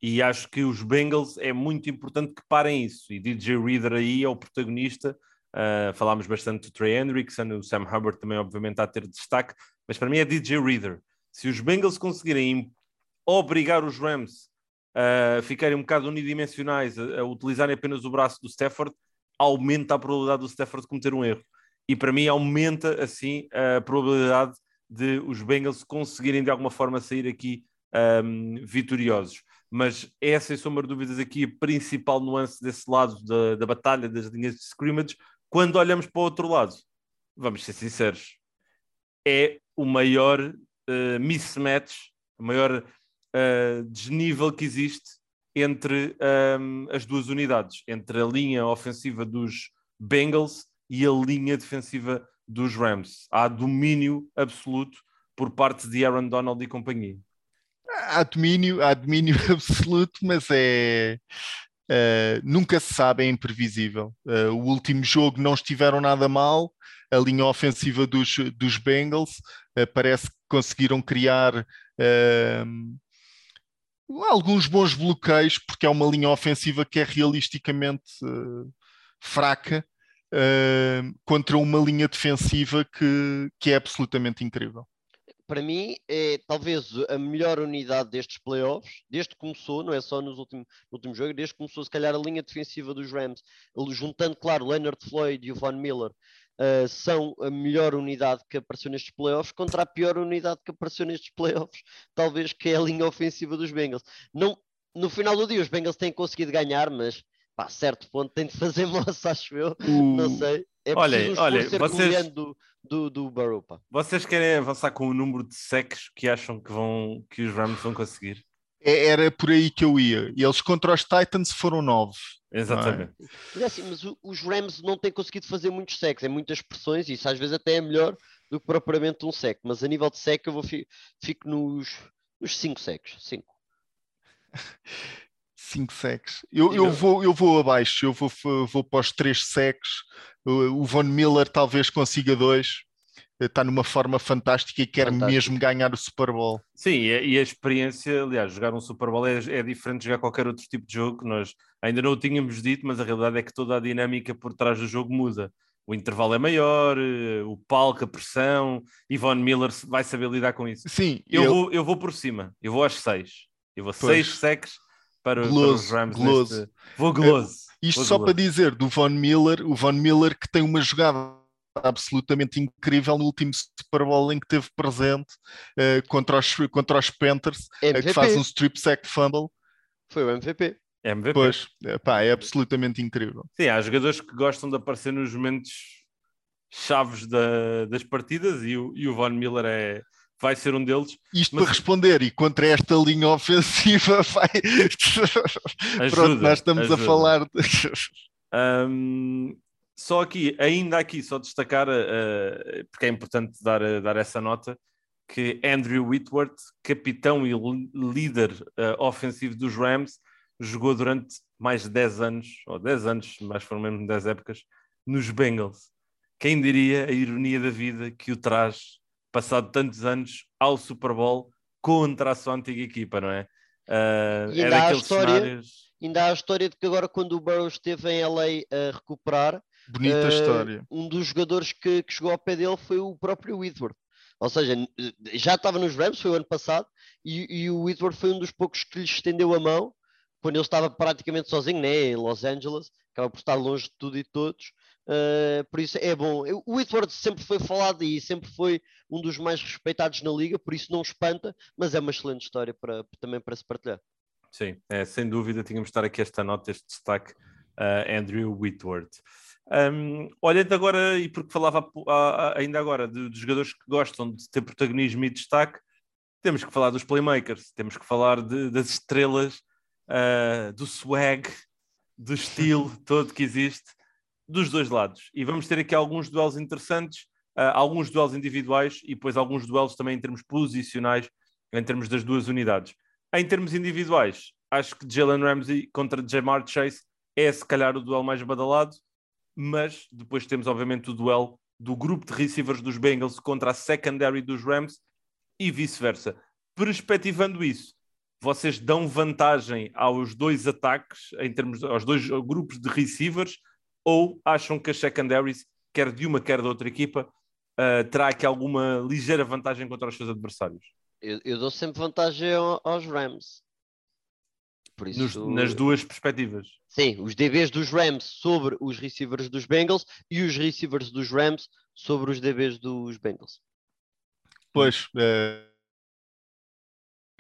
Speaker 1: E acho que os Bengals é muito importante que parem isso. E DJ Reader aí é o protagonista Uh, falámos bastante do Trey Hendrickson, o Sam Hubbard também, obviamente, a ter destaque, mas para mim é DJ Reader. Se os Bengals conseguirem obrigar os Rams a ficarem um bocado unidimensionais, a, a utilizarem apenas o braço do Stafford, aumenta a probabilidade do Stafford cometer um erro. E para mim aumenta assim a probabilidade de os Bengals conseguirem de alguma forma sair aqui um, vitoriosos. Mas é, sem sombra de dúvidas, aqui a principal nuance desse lado da, da batalha das linhas de scrimmage, quando olhamos para o outro lado, vamos ser sinceros, é o maior uh, mismatch, o maior uh, desnível que existe entre um, ehm, as duas unidades, entre a linha ofensiva dos Bengals e a linha defensiva dos Rams. Há domínio absoluto por parte de Aaron Donald e companhia.
Speaker 3: Há domínio, há domínio absoluto, mas é. Uh, nunca se sabe, é imprevisível. Uh, o último jogo não estiveram nada mal, a linha ofensiva dos, dos Bengals uh, parece que conseguiram criar alguns bons bloqueios, porque é uma linha ofensiva que é realisticamente fraca contra uma linha defensiva que, que é absolutamente incrível
Speaker 2: para mim, é talvez a melhor unidade destes playoffs, desde que começou, não é só nos últimos, no último jogo, desde que começou, se calhar, a linha defensiva dos Rams, juntando, claro, Leonard Floyd e o Von Miller, uh, são a melhor unidade que apareceu nestes playoffs contra a pior unidade que apareceu nestes playoffs, talvez que é a linha ofensiva dos Bengals. Não, no final do dia, os Bengals têm conseguido ganhar, mas pá, certo ponto tem de fazer moça, acho eu, uh, não sei. É
Speaker 1: olha, olha, vocês,
Speaker 2: do, do, do Burrow, pá.
Speaker 1: Vocês querem avançar com o número de sacks que acham que, vão, que os Rams vão conseguir?
Speaker 3: É, era por aí que eu ia. E eles contra os Titans foram nove.
Speaker 1: Exatamente.
Speaker 2: É? Mas, assim, mas os Rams não têm conseguido fazer muitos sacks, é muitas pressões, e isso às vezes até é melhor do que propriamente um sec. Mas a nível de sec eu vou fi, fico nos, nos cinco secs. Cinco.
Speaker 3: 5 secs. Eu, eu, vou, eu vou abaixo, eu vou, vou para os 3 secs. O Von Miller talvez consiga dois. Está numa forma fantástica e quer Fantástico. mesmo ganhar o Super Bowl.
Speaker 1: Sim, e a, experiência, aliás, jogar um Super Bowl é, é, diferente de jogar qualquer outro tipo de jogo. Nós ainda não o tínhamos dito, mas a realidade é que toda a dinâmica por trás do jogo muda. O intervalo é maior, eh, o palco, a pressão, e Von Miller vai saber lidar com isso.
Speaker 3: Sim,
Speaker 1: eu, eu... Vou, eu vou por cima, eu vou aos 6. Eu vou 6 secs para, para os Rams.
Speaker 3: Gloso. Neste...
Speaker 1: Vou gloso.
Speaker 3: Uh, isto
Speaker 1: Vou
Speaker 3: só para dizer do Von Miller, o Von Miller que tem uma jogada absolutamente incrível no último Super Bowl em que teve presente uh, contra, os, contra os Panthers, uh, que faz um strip sack fumble.
Speaker 2: Foi o MVP.
Speaker 1: MVP.
Speaker 3: Pois, pá, é absolutamente incrível.
Speaker 1: Sim, há jogadores que gostam de aparecer nos momentos chaves da, das partidas e o, e o Von Miller é, vai ser um deles.
Speaker 3: Isto mas... para responder, e contra esta linha ofensiva vai. ajuda, Pronto, nós estamos ajuda. a falar.
Speaker 1: um, só aqui, ainda aqui, só destacar, uh, porque é importante dar, uh, dar essa nota, que Andrew Whitworth, capitão e líder uh, ofensivo dos Rams, jogou durante mais de 10 anos, ou 10 anos, mas foram mesmo 10 épocas, nos Bengals. Quem diria a ironia da vida que o traz passado tantos anos, ao Super Bowl contra a sua antiga equipa, não é?
Speaker 2: Uh, é daqueles história, cenários... Ainda há a história de que agora, quando o Burrow esteve em LA a recuperar,
Speaker 3: bonita uh, história.
Speaker 2: Um dos jogadores que, que, chegou ao pé dele foi o próprio Whitworth. Ou seja, já estava nos Rams, foi o ano passado, e, e o Whitworth foi um dos poucos que lhe estendeu a mão quando ele estava praticamente sozinho, né, em Los Angeles, acaba por estar longe de tudo e todos, Uh, por isso é bom. O Whitworth sempre foi falado e sempre foi um dos mais respeitados na liga, por isso não espanta, mas é uma excelente história para, também para se partilhar.
Speaker 1: Sim, é, sem dúvida, tínhamos de estar aqui esta nota, este destaque, uh, Andrew Whitworth. Um, olhando agora, e porque falava ainda agora de, de, jogadores que gostam de ter protagonismo e destaque, temos que falar dos playmakers, temos que falar de, das estrelas, uh, do swag, do estilo todo que existe dos dois lados. E vamos ter aqui alguns duelos interessantes, uh, alguns duelos individuais e depois alguns duelos também em termos posicionais, em termos das duas unidades. Em termos individuais, acho que Jalen Ramsey contra Jamar Chase é se calhar o duelo mais badalado, mas depois temos obviamente o duelo do grupo de receivers dos Bengals contra a secondary dos Rams e vice-versa. Perspectivando isso, vocês dão vantagem aos dois ataques, em termos aos dois grupos de receivers, ou acham que a secondaries, quer de uma, quer da outra equipa, uh, terá aqui alguma ligeira vantagem contra os seus adversários?
Speaker 2: Eu, eu dou sempre vantagem aos Rams.
Speaker 1: Por isso... Nos, nas duas perspectivas.
Speaker 2: Sim, os DBs dos Rams sobre os receivers dos Bengals e os receivers dos Rams sobre os DBs dos Bengals.
Speaker 3: Pois, a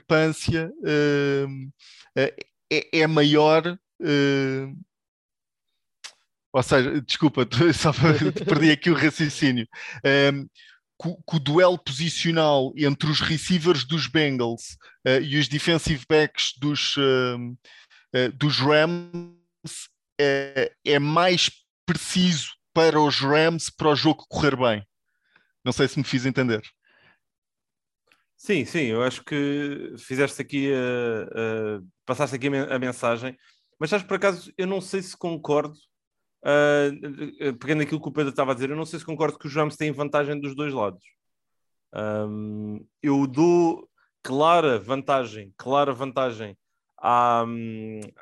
Speaker 3: discrepância uh, é, é, maior uh, ou seja, desculpa, só perdi aqui o raciocínio. Que, o duelo posicional entre os receivers dos Bengals uh, e os defensive backs dos, uh, dos Rams é, é mais preciso para os Rams para o jogo correr bem. Não sei se me fiz entender.
Speaker 1: Sim, sim, eu acho que fizeste aqui, uh, uh, passaste aqui a, mensagem, mas sabes, por acaso, eu não sei se concordo, uh, pegando aquilo que o Pedro estava a dizer, eu não sei se concordo que os Rams têm vantagem dos dois lados. Um, eu dou clara vantagem, clara vantagem à,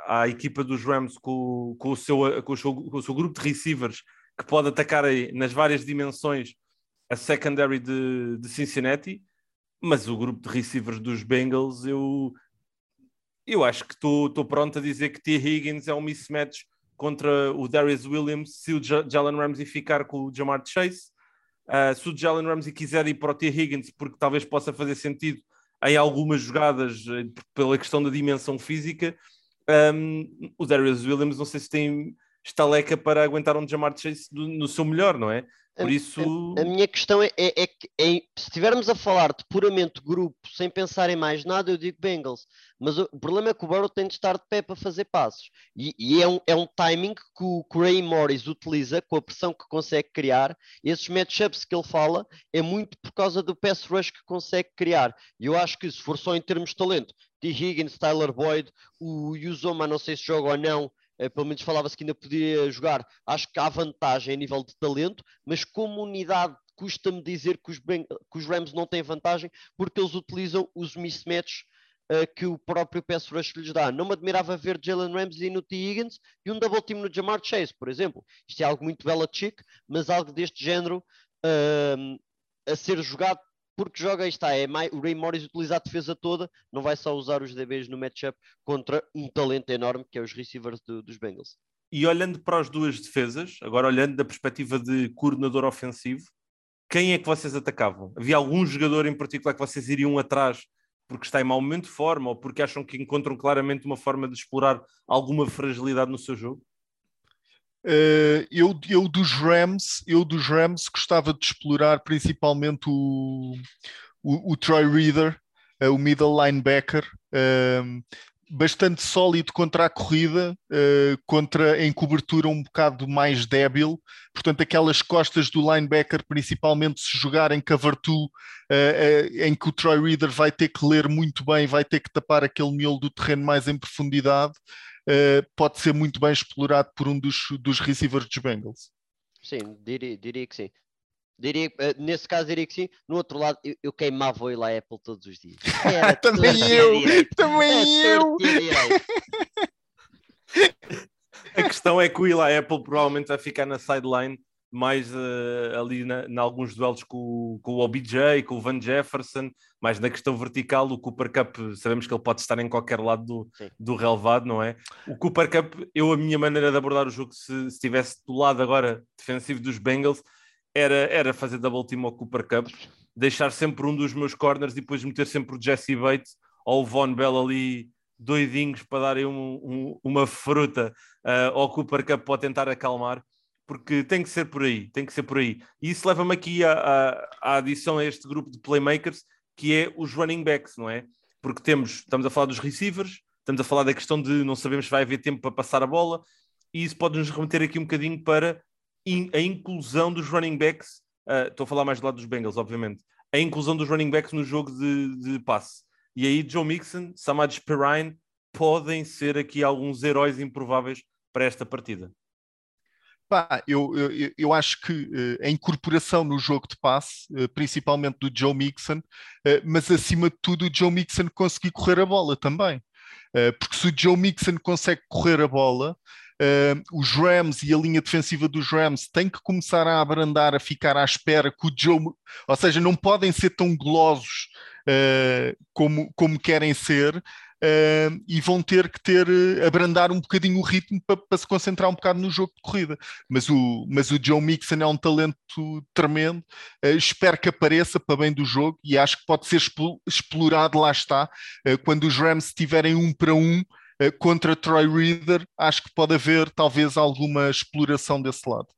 Speaker 1: à equipa dos Rams com, com, o seu, com, o seu, com o seu grupo de receivers que pode atacar aí nas várias dimensões a secondary de, de Cincinnati, mas o grupo de receivers dos Bengals, eu, eu acho que estou pronto a dizer que T. Higgins é um mismatch contra o Darius Williams se o Jalen Ramsey ficar com o Jamar Chase. Uh, se o Jalen Ramsey quiser ir para o T. Higgins, porque talvez possa fazer sentido em algumas jogadas eh, pela questão da dimensão física, um, o Darius Williams não sei se tem estaleca para aguentar um Jamar Chase do, no seu melhor, não é? Por isso.
Speaker 2: A, a, minha questão é, é, é que é, se estivermos a falar de puramente grupo, sem pensar em mais nada, eu digo Bengals. Mas o, o problema é que o Burrow tem de estar de pé para fazer passos. E, e é, um, é um timing que o, que o Ray Morris utiliza, com a pressão que consegue criar. Esses matchups que ele fala é muito por causa do pass rush que consegue criar. E eu acho que se for só em termos de talento, T. Higgins, Tyler Boyd, o Yuzoma, não sei se joga ou não, pelo menos falava-se que ainda podia jogar. Acho que há vantagem a nível de talento, mas como unidade custa-me dizer que os, que os, Rams não têm vantagem porque eles utilizam os mismatches uh, que o próprio pass rush lhes dá. Não me admirava ver Jalen Ramsey no T. Higgins e um double team no Jamar Chase, por exemplo. Isto é algo muito Belichick, mas algo deste género uh, a ser jogado porque joga, está, é o Ray Morris utiliza a defesa toda, não vai só usar os DBs no matchup contra um talento enorme que é os receivers do, dos Bengals.
Speaker 1: E olhando para as duas defesas, agora olhando da perspectiva de coordenador ofensivo, quem é que vocês atacavam? Havia algum jogador em particular que vocês iriam atrás porque está em mau momento de forma ou porque acham que encontram claramente uma forma de explorar alguma fragilidade no seu jogo?
Speaker 3: Uh, eu, eu, dos Rams, eu dos Rams gostava de explorar principalmente o, o, o Troy Reader, uh, o middle linebacker, uh, bastante sólido contra a corrida, contra em cobertura um bocado mais débil. Portanto, aquelas costas do linebacker, principalmente se jogar em cover two, em que o Troy Reader vai ter que ler muito bem, vai ter que tapar aquele miolo do terreno mais em profundidade. Eh, pode ser muito bem explorado por um dos, dos receivers dos Bengals.
Speaker 2: Sim, diria, diria que sim. Diria, uh, nesse caso diria que sim. No outro lado, eu, eu queimava o Eli Apple todos os dias.
Speaker 3: também eu, também eu.
Speaker 1: A questão é que o Eli Apple provavelmente vai ficar na sideline mais uh, ali em alguns duelos com, com, o OBJ, com o Van Jefferson, mais na questão vertical, o Cooper Cup, sabemos que ele pode estar em qualquer lado do, do relevado, não é? O Cooper Cup, eu a minha maneira de abordar o jogo, se, se estivesse do lado agora defensivo dos Bengals, era, era fazer double team ao Cooper Cup, deixar sempre um dos meus corners e depois meter sempre o Jesse Bates ou o Von Bell ali doidinhos para darem um, um, uma fruta uh, ao Cooper Cup para tentar acalmar porque tem que ser por aí, tem que ser por aí. E isso leva-me aqui à, adição a este grupo de playmakers, que é os running backs, não é? Porque temos, estamos a falar dos receivers, estamos a falar da questão de não sabemos se vai haver tempo para passar a bola, e isso pode nos remeter aqui um bocadinho para in, a inclusão dos running backs. Uh, estou a falar mais do lado dos Bengals, obviamente. A inclusão dos running backs no jogo de, de passe. E aí, Joe Mixon, Samad Perrine podem ser aqui alguns heróis improváveis para esta partida.
Speaker 3: Pá, eu, eu, eu, acho que uh, a incorporação no jogo de passe, uh, principalmente do Joe Mixon, uh, mas acima de tudo o Joe Mixon conseguir correr a bola também. porque se o Joe Mixon consegue correr a bola, os Rams e a linha defensiva dos Rams têm que começar a abrandar, a ficar à espera que o Joe. Ou seja, não podem ser tão golosos como, como querem ser, uh, e vão ter que ter, uh, abrandar um bocadinho o ritmo para, se concentrar um bocado no jogo de corrida. Mas o, mas o Joe Mixon é um talento tremendo, uh, espero que apareça para bem do jogo e acho que pode ser explorado, lá está, uh, quando os Rams tiverem um para um contra Troy Reader, acho que pode haver talvez alguma exploração desse lado.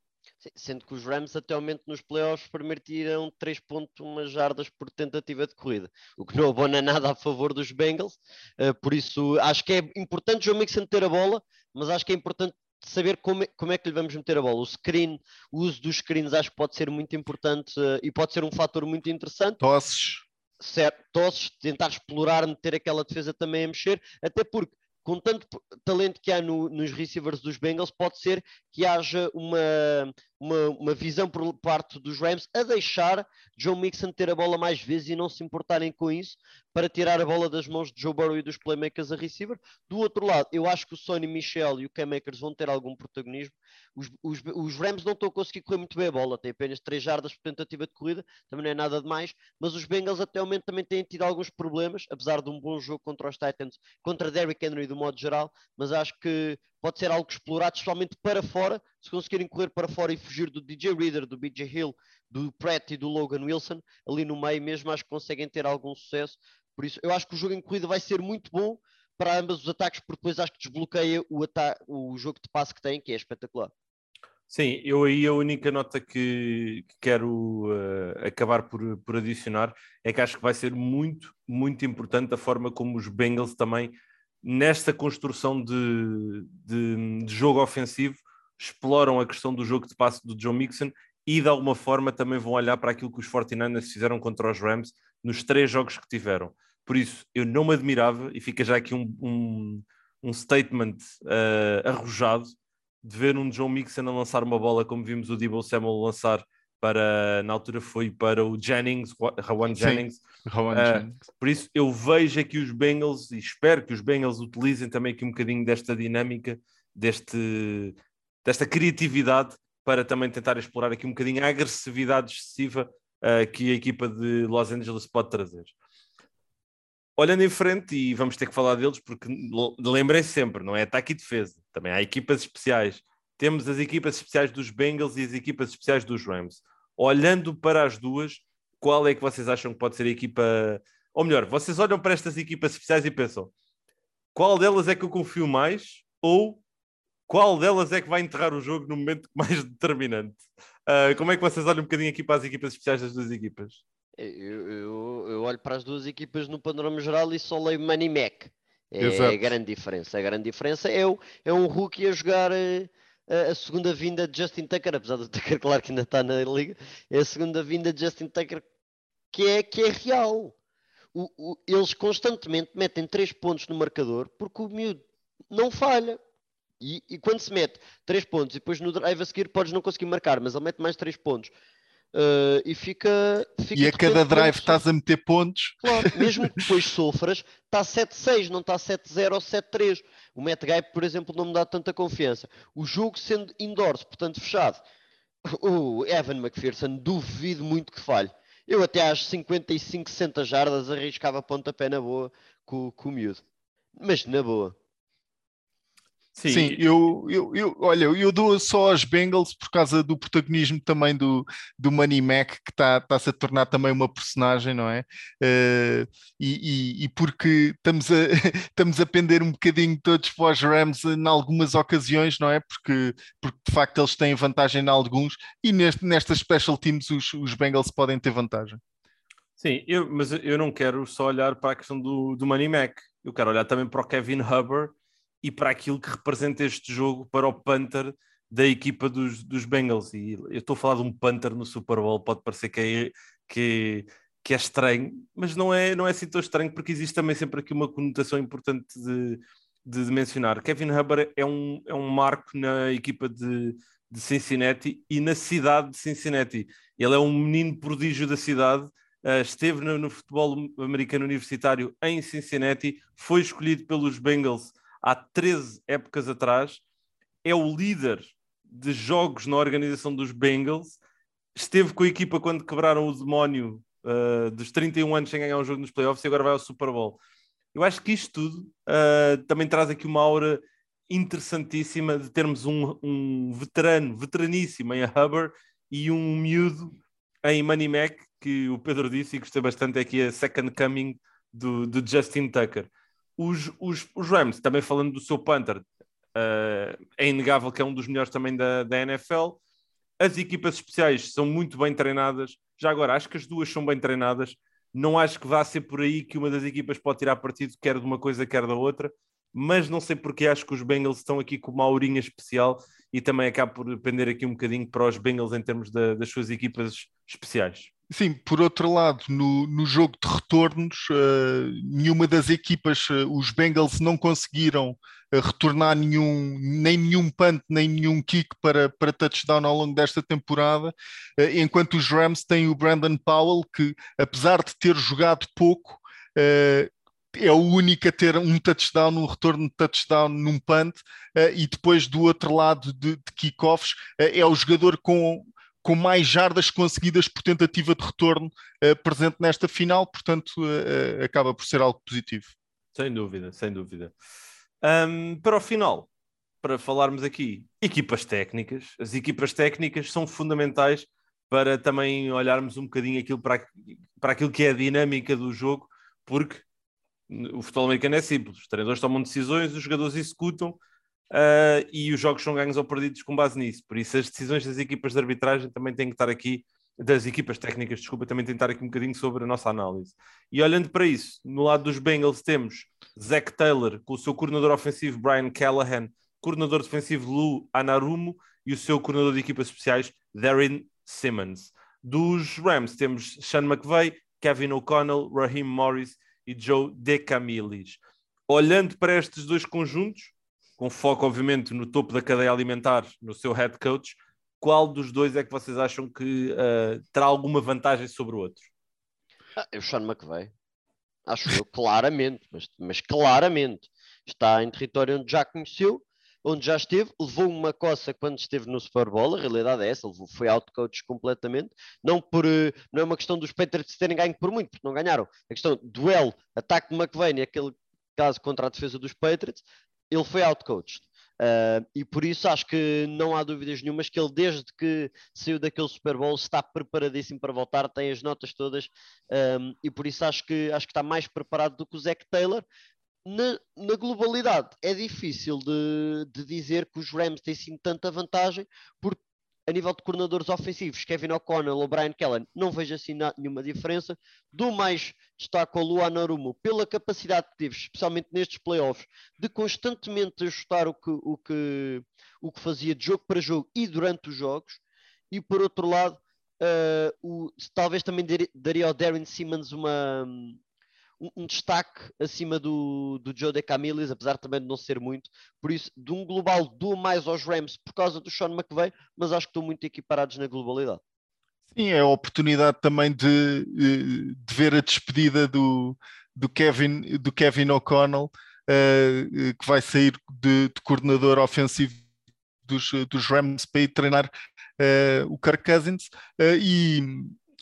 Speaker 2: Sendo que os Rams até ao momento nos playoffs permitiram 3.1 jardas por tentativa de corrida, o que não abona nada a favor dos Bengals. Uh, por isso, acho que é importante o Joe Mixon ter a bola, mas acho que é importante saber como é, como é que lhe vamos meter a bola. O screen, o uso dos screens acho que pode ser muito importante uh, e pode ser um fator muito interessante.
Speaker 3: Tosses.
Speaker 2: Certo, tosses, tentar explorar, meter aquela defesa também a mexer, até porque com tanto talento que há no, nos receivers dos Bengals, pode ser que haja uma, uma, uma, visão por parte dos Rams a deixar Joe Mixon ter a bola mais vezes e não se importarem com isso para tirar a bola das mãos de Joe Burrow e dos playmakers a receiver. Do outro lado, eu acho que o Sonny Michel e o Cam Makers vão ter algum protagonismo. Os, os, Rams não estão a conseguir correr muito bem a bola, têm apenas 3 jardas por tentativa de corrida, também não é nada demais, mas os Bengals até o momento também têm tido alguns problemas, apesar de um bom jogo contra os Titans, contra Derrick Henry do modo geral, mas acho que pode ser algo explorado, especialmente para fora, se conseguirem correr para fora e fugir do DJ Reader, do BJ Hill, do Pratt e do Logan Wilson, ali no meio mesmo, acho que conseguem ter algum sucesso. Por isso, eu acho que o jogo em corrida vai ser muito bom para ambos os ataques, porque depois acho que desbloqueia o, o jogo de passe que tem, que é espetacular.
Speaker 1: Sim, eu aí a única nota que, que quero uh, acabar por, por adicionar é que acho que vai ser muito, muito importante a forma como os Bengals também nesta construção de, de, de, jogo ofensivo, exploram a questão do jogo de passe do Joe Mixon e de alguma forma também vão olhar para aquilo que os 49ers fizeram contra os Rams nos três jogos que tiveram. Por isso, eu não me admirava, e fica já aqui um, um, um statement uh, arrojado, de ver um Joe Mixon a lançar uma bola como vimos o Debo Samuel lançar para, na altura foi para o Jennings, Rawan Jennings.
Speaker 3: Rawan uh, Jennings.
Speaker 1: Por isso eu vejo aqui os Bengals e espero que os Bengals utilizem também aqui um bocadinho desta dinâmica, deste, desta criatividade para também tentar explorar aqui um bocadinho a agressividade excessiva uh, que a equipa de Los Angeles pode trazer. Olhando em frente, e vamos ter que falar deles, porque lembrei sempre, não é ataque e defesa, também há equipas especiais. Temos as equipas especiais dos Bengals e as equipas especiais dos Rams olhando para as duas, qual é que vocês acham que pode ser a equipa? Ou melhor, vocês olham para estas equipas especiais e pensam qual delas é que eu confio mais ou qual delas é que vai enterrar o jogo no momento mais determinante? Uh, como é que vocês olham um bocadinho aqui para as equipas especiais das duas equipas?
Speaker 2: Eu, eu, olho para as duas equipas no panorama geral e só leio Money Mac. É
Speaker 3: Exato.
Speaker 2: a grande diferença. A grande diferença é, o, é um rookie a jogar eh, a segunda vinda de Justin Tucker, apesar do Tucker, claro que ainda está na liga, é a segunda vinda de Justin Tucker que é, que é real. O, o, eles constantemente metem 3 pontos no marcador porque o miúdo não falha. E, e, quando se mete 3 pontos e depois no drive a seguir podes não conseguir marcar, mas ele mete mais 3 pontos. Uh, e fica, fica
Speaker 3: E a cada drive estás a meter pontos.
Speaker 2: Claro, mesmo que depois sofras, está 7-6, não está 7-0 ou 7-3. O Matt Guy, por exemplo, não me dá tanta confiança. O jogo sendo indoors, portanto fechado, o Evan McPherson duvido muito que falhe. Eu até às 55, 60 jardas arriscava pontapé na boa com, com o miúdo. Mas na boa.
Speaker 3: Sim, Sim eu, eu, eu, olha, eu dou só aos Bengals por causa do protagonismo também do, do Money Mac, que está-se tá a tornar também uma personagem, não é? Uh, e, e, e, porque estamos a, estamos a pender um bocadinho todos para os Rams em algumas ocasiões, não é? Porque, porque de facto eles têm vantagem em alguns e neste, nestas special teams os, os Bengals podem ter vantagem.
Speaker 1: Sim, eu, mas eu não quero só olhar para a questão do, do Money Mac, eu quero olhar também para o Kevin Hubbard e para aquilo que representa este jogo para o Panther da equipa dos, dos Bengals. E eu estou a falar de um Panther no Super Bowl, pode parecer que é, que, que é estranho, mas não é, não é assim tão estranho, porque existe também sempre aqui uma conotação importante de, de, de mencionar. Kevin Hubbard é um, é um marco na equipa de, de Cincinnati e na cidade de Cincinnati. Ele é um menino prodígio da cidade. Uh, esteve no, no, futebol americano universitário em Cincinnati, foi escolhido pelos Bengals há 13 épocas atrás, é o líder de jogos na organização dos Bengals, esteve com a equipa quando quebraram o demónio uh, dos 31 anos sem ganhar um jogo nos playoffs e agora vai ao Super Bowl. Eu acho que isto tudo uh, também traz aqui uma aura interessantíssima de termos um, um veterano, veteraníssimo em Hubbard e um miúdo em Money Mac, que o Pedro disse e gostei bastante, é aqui a second coming do, do Justin Tucker. Os, os, os Rams, também falando do seu Panther, uh, é inegável que é um dos melhores também da, da NFL. As equipas especiais são muito bem treinadas. Já agora, acho que as duas são bem treinadas. Não acho que vá ser por aí que uma das equipas pode tirar partido, quer de uma coisa, quer da outra. mas não sei porque acho que os Bengals estão aqui com uma aurinha especial e também acaba por depender aqui um bocadinho para os Bengals em termos da, das suas equipas especiais.
Speaker 3: Sim, por outro lado, no, no jogo de retornos, uh, nenhuma das equipas, uh, os Bengals não conseguiram uh, retornar nenhum, nem nenhum punt, nem nenhum kick para, para touchdown ao longo desta temporada, enquanto os Rams têm o Brandon Powell, que apesar de ter jogado pouco, é o único a ter um touchdown, um retorno de touchdown num punt, e depois do outro lado de, de kickoffs, é o jogador com com mais jardas conseguidas por tentativa de retorno uh, presente nesta final, portanto, uh, acaba por ser algo positivo.
Speaker 1: Sem dúvida, sem dúvida. Um, para o final, para falarmos aqui, equipas técnicas. As equipas técnicas são fundamentais para também olharmos um bocadinho aquilo para, para aquilo que é a dinâmica do jogo, porque o futebol americano é simples: os treinadores tomam decisões, os jogadores executam uh, e os jogos são ganhos ou perdidos com base nisso. Por isso, as decisões das equipas de arbitragem também têm que estar aqui, das equipas técnicas, desculpa, também têm que estar aqui um bocadinho sobre a nossa análise. E olhando para isso, no lado dos Bengals temos Zach Taylor com o seu coordenador ofensivo Brian Callahan, coordenador defensivo Lou Anarumo e o seu coordenador de equipas especiais Darren Simmons. Dos Rams temos Sean McVay, Kevin O'Connell, Raheem Morris e Joe DeCamilis. Olhando para estes dois conjuntos, com foco, obviamente, no topo da cadeia alimentar, no seu head coach, qual dos dois é que vocês acham que uh, terá alguma vantagem sobre o outro?
Speaker 2: Ah, eu Sean McVeigh. Acho eu, claramente, mas, mas claramente. Está em território onde já conheceu, onde já esteve, levou uma coça quando esteve no Super Bowl, a realidade é essa, levou, foi out-coach completamente, não, por, eh, não é uma questão dos Patriots terem ganho por muito, porque não ganharam, a questão duelo, ataque de McVeigh, aquele caso contra a defesa dos Patriots, ele foi outcoached. Uh, e por isso acho que não há dúvidas nenhumas que ele, desde que saiu daquele Super Bowl, está preparadíssimo para voltar, tem as notas todas, um, e por isso acho que, acho que está mais preparado do que o Zach Taylor. Na, na globalidade, é difícil de, de, dizer que os Rams têm sim tanta vantagem, porque a nível de coordenadores ofensivos, Kevin O'Connell ou Brian Kellen, não vejo assim nenhuma diferença. Do mais destaco ao Luan Narumo pela capacidade que teve, especialmente nestes playoffs, de constantemente ajustar o que, o que, o que fazia de jogo para jogo e durante os jogos. E por outro lado, uh, o, talvez também daria ao Darren Simmons uma, um, um destaque acima do, do Joe DeCamilis, apesar também de não ser muito. Por isso, de um global, dou mais aos Rams por causa do Sean McVay, mas acho que estão muito equiparados na globalidade.
Speaker 3: Sim, é a oportunidade também de, de ver a despedida do, do Kevin, do Kevin O'Connell, uh, que vai sair de, de coordenador ofensivo dos, dos Rams para ir treinar uh, o Kirk Cousins uh, e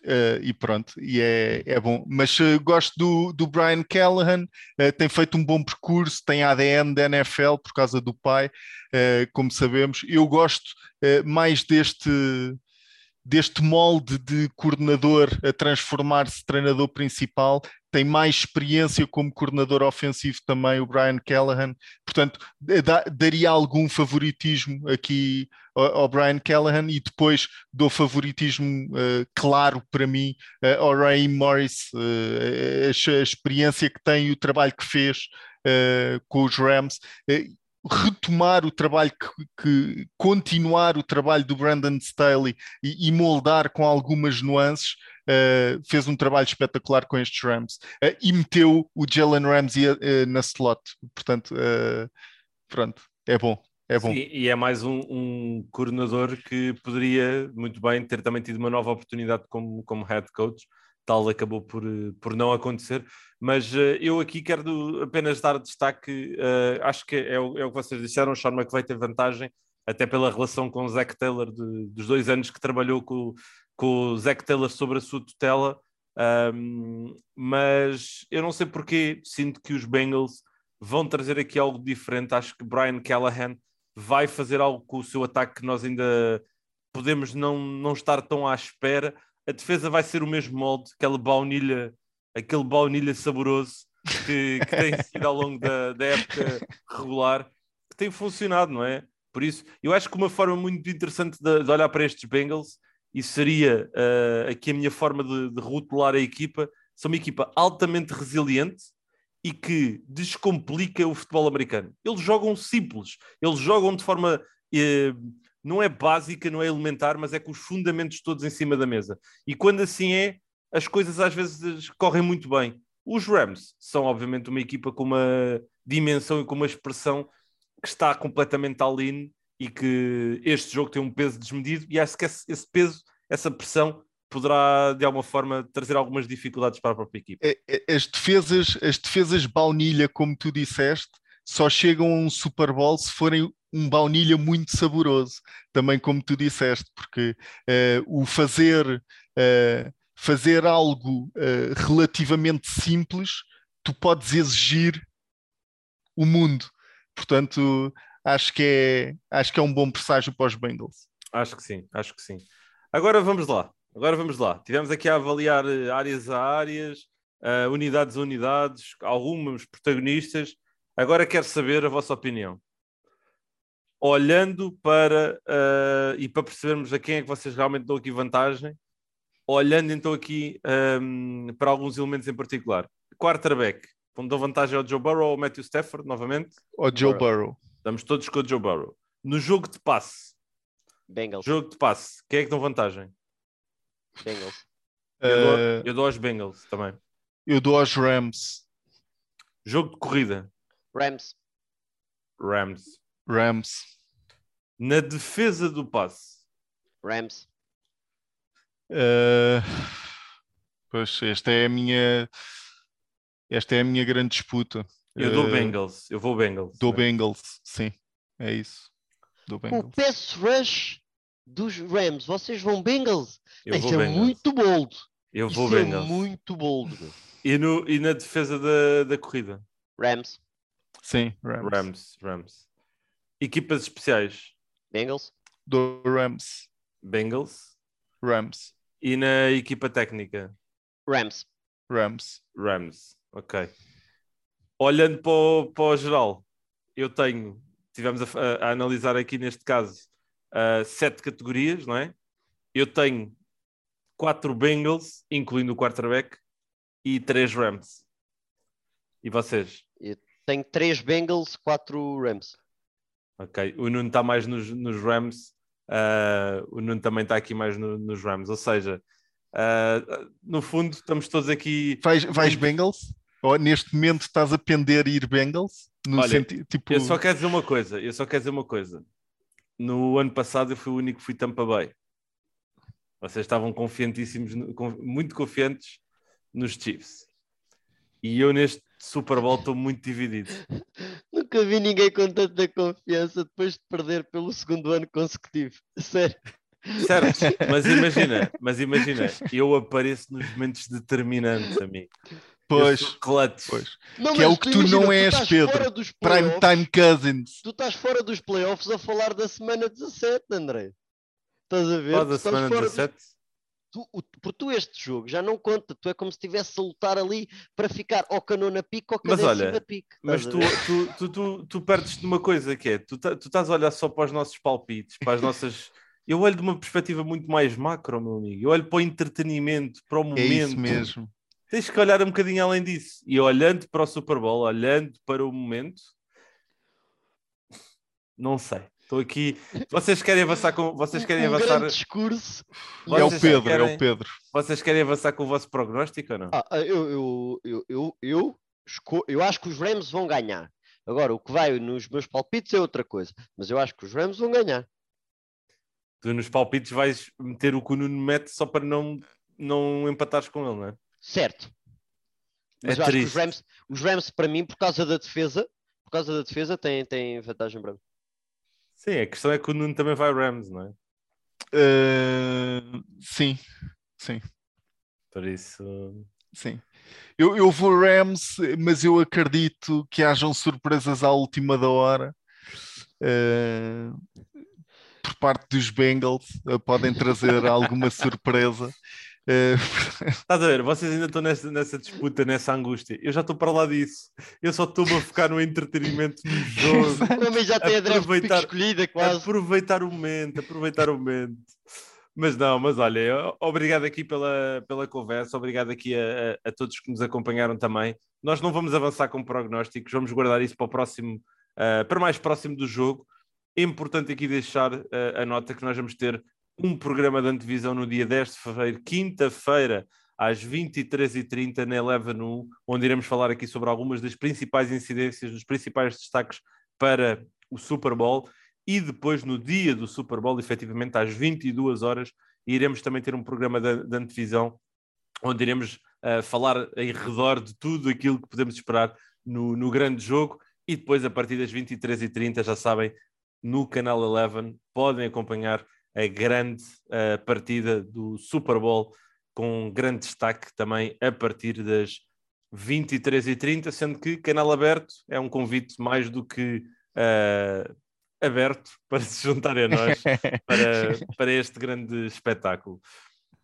Speaker 3: Uh, e pronto, e é, é bom. Mas uh, gosto do, do Brian Callahan, uh, tem feito um bom percurso, tem ADN da NFL por causa do pai, como sabemos. Eu gosto mais deste, deste molde de coordenador a transformar-se treinador principal, tem mais experiência como coordenador ofensivo também o Brian Callahan, portanto da, daria algum favoritismo aqui ao, ao, Brian Callahan e depois dou favoritismo uh, claro para mim uh, ao Ray Morris, uh, a, a, experiência que tem e o trabalho que fez com os Rams retomar o trabalho que, que, continuar o trabalho do Brandon Staley e, e moldar com algumas nuances uh, fez um trabalho espetacular com estes Rams uh, e meteu o Jalen Ramsey uh, na slot portanto pronto, é bom é bom.
Speaker 1: Sim, e é mais um, um, coordenador que poderia muito bem ter também tido uma nova oportunidade como, como head coach tal acabou por, por não acontecer. Mas uh, eu aqui quero apenas dar destaque, uh, acho que é o, é o que vocês disseram, o Sean McVay tem vantagem, até pela relação com o Zach Taylor, de, dos dois anos que trabalhou com, com o Zach Taylor sobre a sua tutela, um, mas eu não sei porque sinto que os Bengals vão trazer aqui algo diferente. Acho que Brian Callahan vai fazer algo com o seu ataque que nós ainda podemos não, não estar tão à espera a defesa vai ser o mesmo molde, aquela baunilha, aquele baunilha saboroso que, que tem sido ao longo da, da época regular, que tem funcionado, não é? Por isso, eu acho que uma forma muito interessante de, de olhar para estes Bengals, e seria uh, aqui a minha forma de, de rotular a equipa, são uma equipa altamente resiliente e que descomplica o futebol americano. Eles jogam simples, eles jogam de forma. Eh, não é básica, não é elementar, mas é com os fundamentos todos em cima da mesa. E quando assim é, as coisas às vezes correm muito bem. Os Rams são, obviamente, uma equipa com uma dimensão e com uma expressão que está completamente all-in e que este jogo tem um peso desmedido e acho que esse, peso, essa pressão poderá de alguma forma trazer algumas dificuldades para a própria equipe.
Speaker 3: É, é, as defesas, as defesas baunilha, como tu disseste, só chegam a um Super Bowl se forem um baunilha muito saboroso, também como tu disseste, porque uh, o fazer uh, fazer algo uh, relativamente simples, tu podes exigir o mundo. Portanto, acho que é acho que é um bom presságio para os Bengals.
Speaker 1: Acho que sim, acho que sim. Agora vamos lá. Agora vamos lá. Tivemos aqui a avaliar áreas a áreas, unidades a unidades, alguns protagonistas. Agora quero saber a vossa opinião. Olhando para uh, e para percebermos a quem é que vocês realmente dão aqui vantagem, olhando então aqui um, ehm, para alguns elementos em particular. Quarterback, dão vantagem ao Joe Burrow ou ao Matthew Stafford novamente?
Speaker 3: Ao Joe Burrow.
Speaker 1: Estamos todos com o Joe Burrow. No jogo de passe,
Speaker 2: Bengals.
Speaker 1: Jogo de passe, quem é que dão vantagem?
Speaker 2: Bengals.
Speaker 1: Eu, dou, uh, eu dou aos Bengals também.
Speaker 3: Eu dou aos Rams.
Speaker 1: Jogo de corrida.
Speaker 2: Rams.
Speaker 1: Rams.
Speaker 3: Rams.
Speaker 1: Na defesa do passe.
Speaker 2: Rams.
Speaker 3: Uh, pois esta é a minha esta é a minha grande disputa.
Speaker 1: Eu dou uh, Bengals, eu vou Bengals.
Speaker 3: Dou? Bengals, sim, é isso.
Speaker 2: Dou Bengals. O pass rush dos Rams, vocês vão Bengals?
Speaker 1: Eu
Speaker 2: Isso
Speaker 1: é
Speaker 2: Bengals. muito bold.
Speaker 1: Eu vou
Speaker 2: Isso
Speaker 1: é Bengals.
Speaker 2: É muito bold.
Speaker 1: E, no, e na defesa da, da corrida?
Speaker 2: Rams.
Speaker 3: Sim, Rams.
Speaker 1: Rams, Rams. Equipas especiais?
Speaker 2: Bengals.
Speaker 3: Do Rams.
Speaker 1: Bengals.
Speaker 3: Rams.
Speaker 1: E na equipa técnica?
Speaker 2: Rams.
Speaker 3: Rams.
Speaker 1: Rams, ok. Olhando para o, para o geral, eu tenho, tivemos a, a, a analisar aqui neste caso, uh, sete categorias, não é? Eu tenho quatro Bengals, incluindo o quarterback, e três Rams. E vocês?
Speaker 2: Eu tenho três Bengals, quatro Rams.
Speaker 1: Ok, o Nuno está mais nos, nos Rams, uh, o Nuno também está aqui mais no, nos Rams, ou seja, uh, no fundo estamos todos aqui.
Speaker 3: Vais, vais Bengals? Ou neste momento estás a pender ir Bengals? No
Speaker 1: Olha, senti... tipo... Eu só quero dizer uma coisa, eu só quero dizer uma coisa no ano passado eu fui o único que fui Tampa Bay. Vocês estavam confiantíssimos, muito confiantes nos Chiefs. E eu neste Super Bowl estou muito dividido.
Speaker 2: Nunca vi ninguém com tanta confiança depois de perder pelo segundo ano consecutivo. Sério.
Speaker 1: Certo, mas imagina, mas imagina, eu apareço nos momentos determinantes a mim.
Speaker 3: Pois,
Speaker 1: pois.
Speaker 3: Não, que é o que tu imagina, não és, Pedro. Prime Time Cousins.
Speaker 2: Tu estás fora dos playoffs a falar da semana 17, André. Estás a ver?
Speaker 1: Qual da semana 17? Dos...
Speaker 2: Tu, o, por tu este jogo já não conta, tu é como se estivesse a lutar ali para ficar ou canona pique ou
Speaker 1: mas olha, pique. Mas tu, tu, tu, tu, tu perdes de uma coisa que é, tu, tu estás a olhar só para os nossos palpites, para as nossas. Eu olho de uma perspectiva muito mais macro, meu amigo. Eu olho para o entretenimento, para o momento. É
Speaker 3: isso mesmo
Speaker 1: tens que olhar um bocadinho além disso. E olhando para o Super Bowl, olhando para o momento, não sei. Estou aqui. Vocês querem avançar com. Vocês querem
Speaker 2: um
Speaker 1: avançar.
Speaker 2: discurso.
Speaker 3: é o Pedro, querem... é o Pedro.
Speaker 1: Vocês querem avançar com o vosso prognóstico ou não?
Speaker 2: Ah, eu, eu, eu, eu, eu, esco... eu acho que os Rams vão ganhar. Agora, o que vai nos meus palpites é outra coisa. Mas eu acho que os Rams vão ganhar.
Speaker 1: Tu nos palpites vais meter o que o Nuno mete só para não, não empatares com ele, não é?
Speaker 2: Certo. Mas
Speaker 1: é
Speaker 2: eu
Speaker 1: triste.
Speaker 2: acho que os Rams, os Rams, para mim, por causa da defesa, por causa da defesa, têm, têm vantagem para mim.
Speaker 1: Sim, a questão é que o Nuno também vai Rams, não é?
Speaker 3: Uh, sim, sim.
Speaker 1: Por isso.
Speaker 3: Sim. Eu, eu vou Rams, mas eu acredito que hajam surpresas à última da hora. Uh, por parte dos Bengals, uh, podem trazer alguma surpresa.
Speaker 1: Estás a ver? Vocês ainda estão nessa, nessa disputa, nessa angústia. Eu já estou para lá disso. Eu só estou a focar no entretenimento do jogo.
Speaker 2: O homem já tem aproveitar, a escolhida quase.
Speaker 1: Aproveitar o momento, aproveitar o momento. Mas não, mas olha, obrigado aqui pela, pela conversa, obrigado aqui a, a, a, todos que nos acompanharam também. Nós não vamos avançar com prognósticos, vamos guardar isso para o próximo, uh, para mais próximo do jogo. É importante aqui deixar uh, a nota que nós vamos ter um programa de antevisão no dia 10 de fevereiro, quinta-feira, às 23h30 na Eleven 1, onde iremos falar aqui sobre algumas das principais incidências, dos principais destaques para o Super Bowl. E depois no dia do Super Bowl, efetivamente às 22 horas, iremos também ter um programa de, de antevisão onde iremos uh, falar em redor de tudo aquilo que podemos esperar no, no grande jogo. E depois a partir das 23h30, já sabem, no canal Eleven podem acompanhar a grande uh, partida do Super Bowl com grande destaque também a partir das 23h30, sendo que canal aberto é um convite mais do que uh, aberto para se juntarem a nós para, para este grande espetáculo.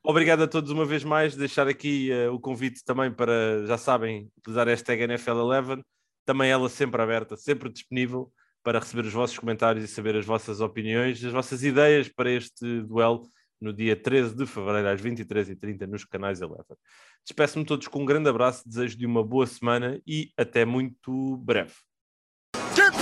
Speaker 1: Obrigado a todos uma vez mais, deixar aqui uh, o convite também para, já sabem, utilizar a hashtag NFL11, também ela sempre aberta, sempre disponível para receber os vossos comentários e saber as vossas opiniões, as vossas ideias para este duelo no dia 13 de fevereiro às 23h30 nos canais Eleven. Despeço-me todos com um grande abraço, desejo de uma boa semana e até muito breve. Get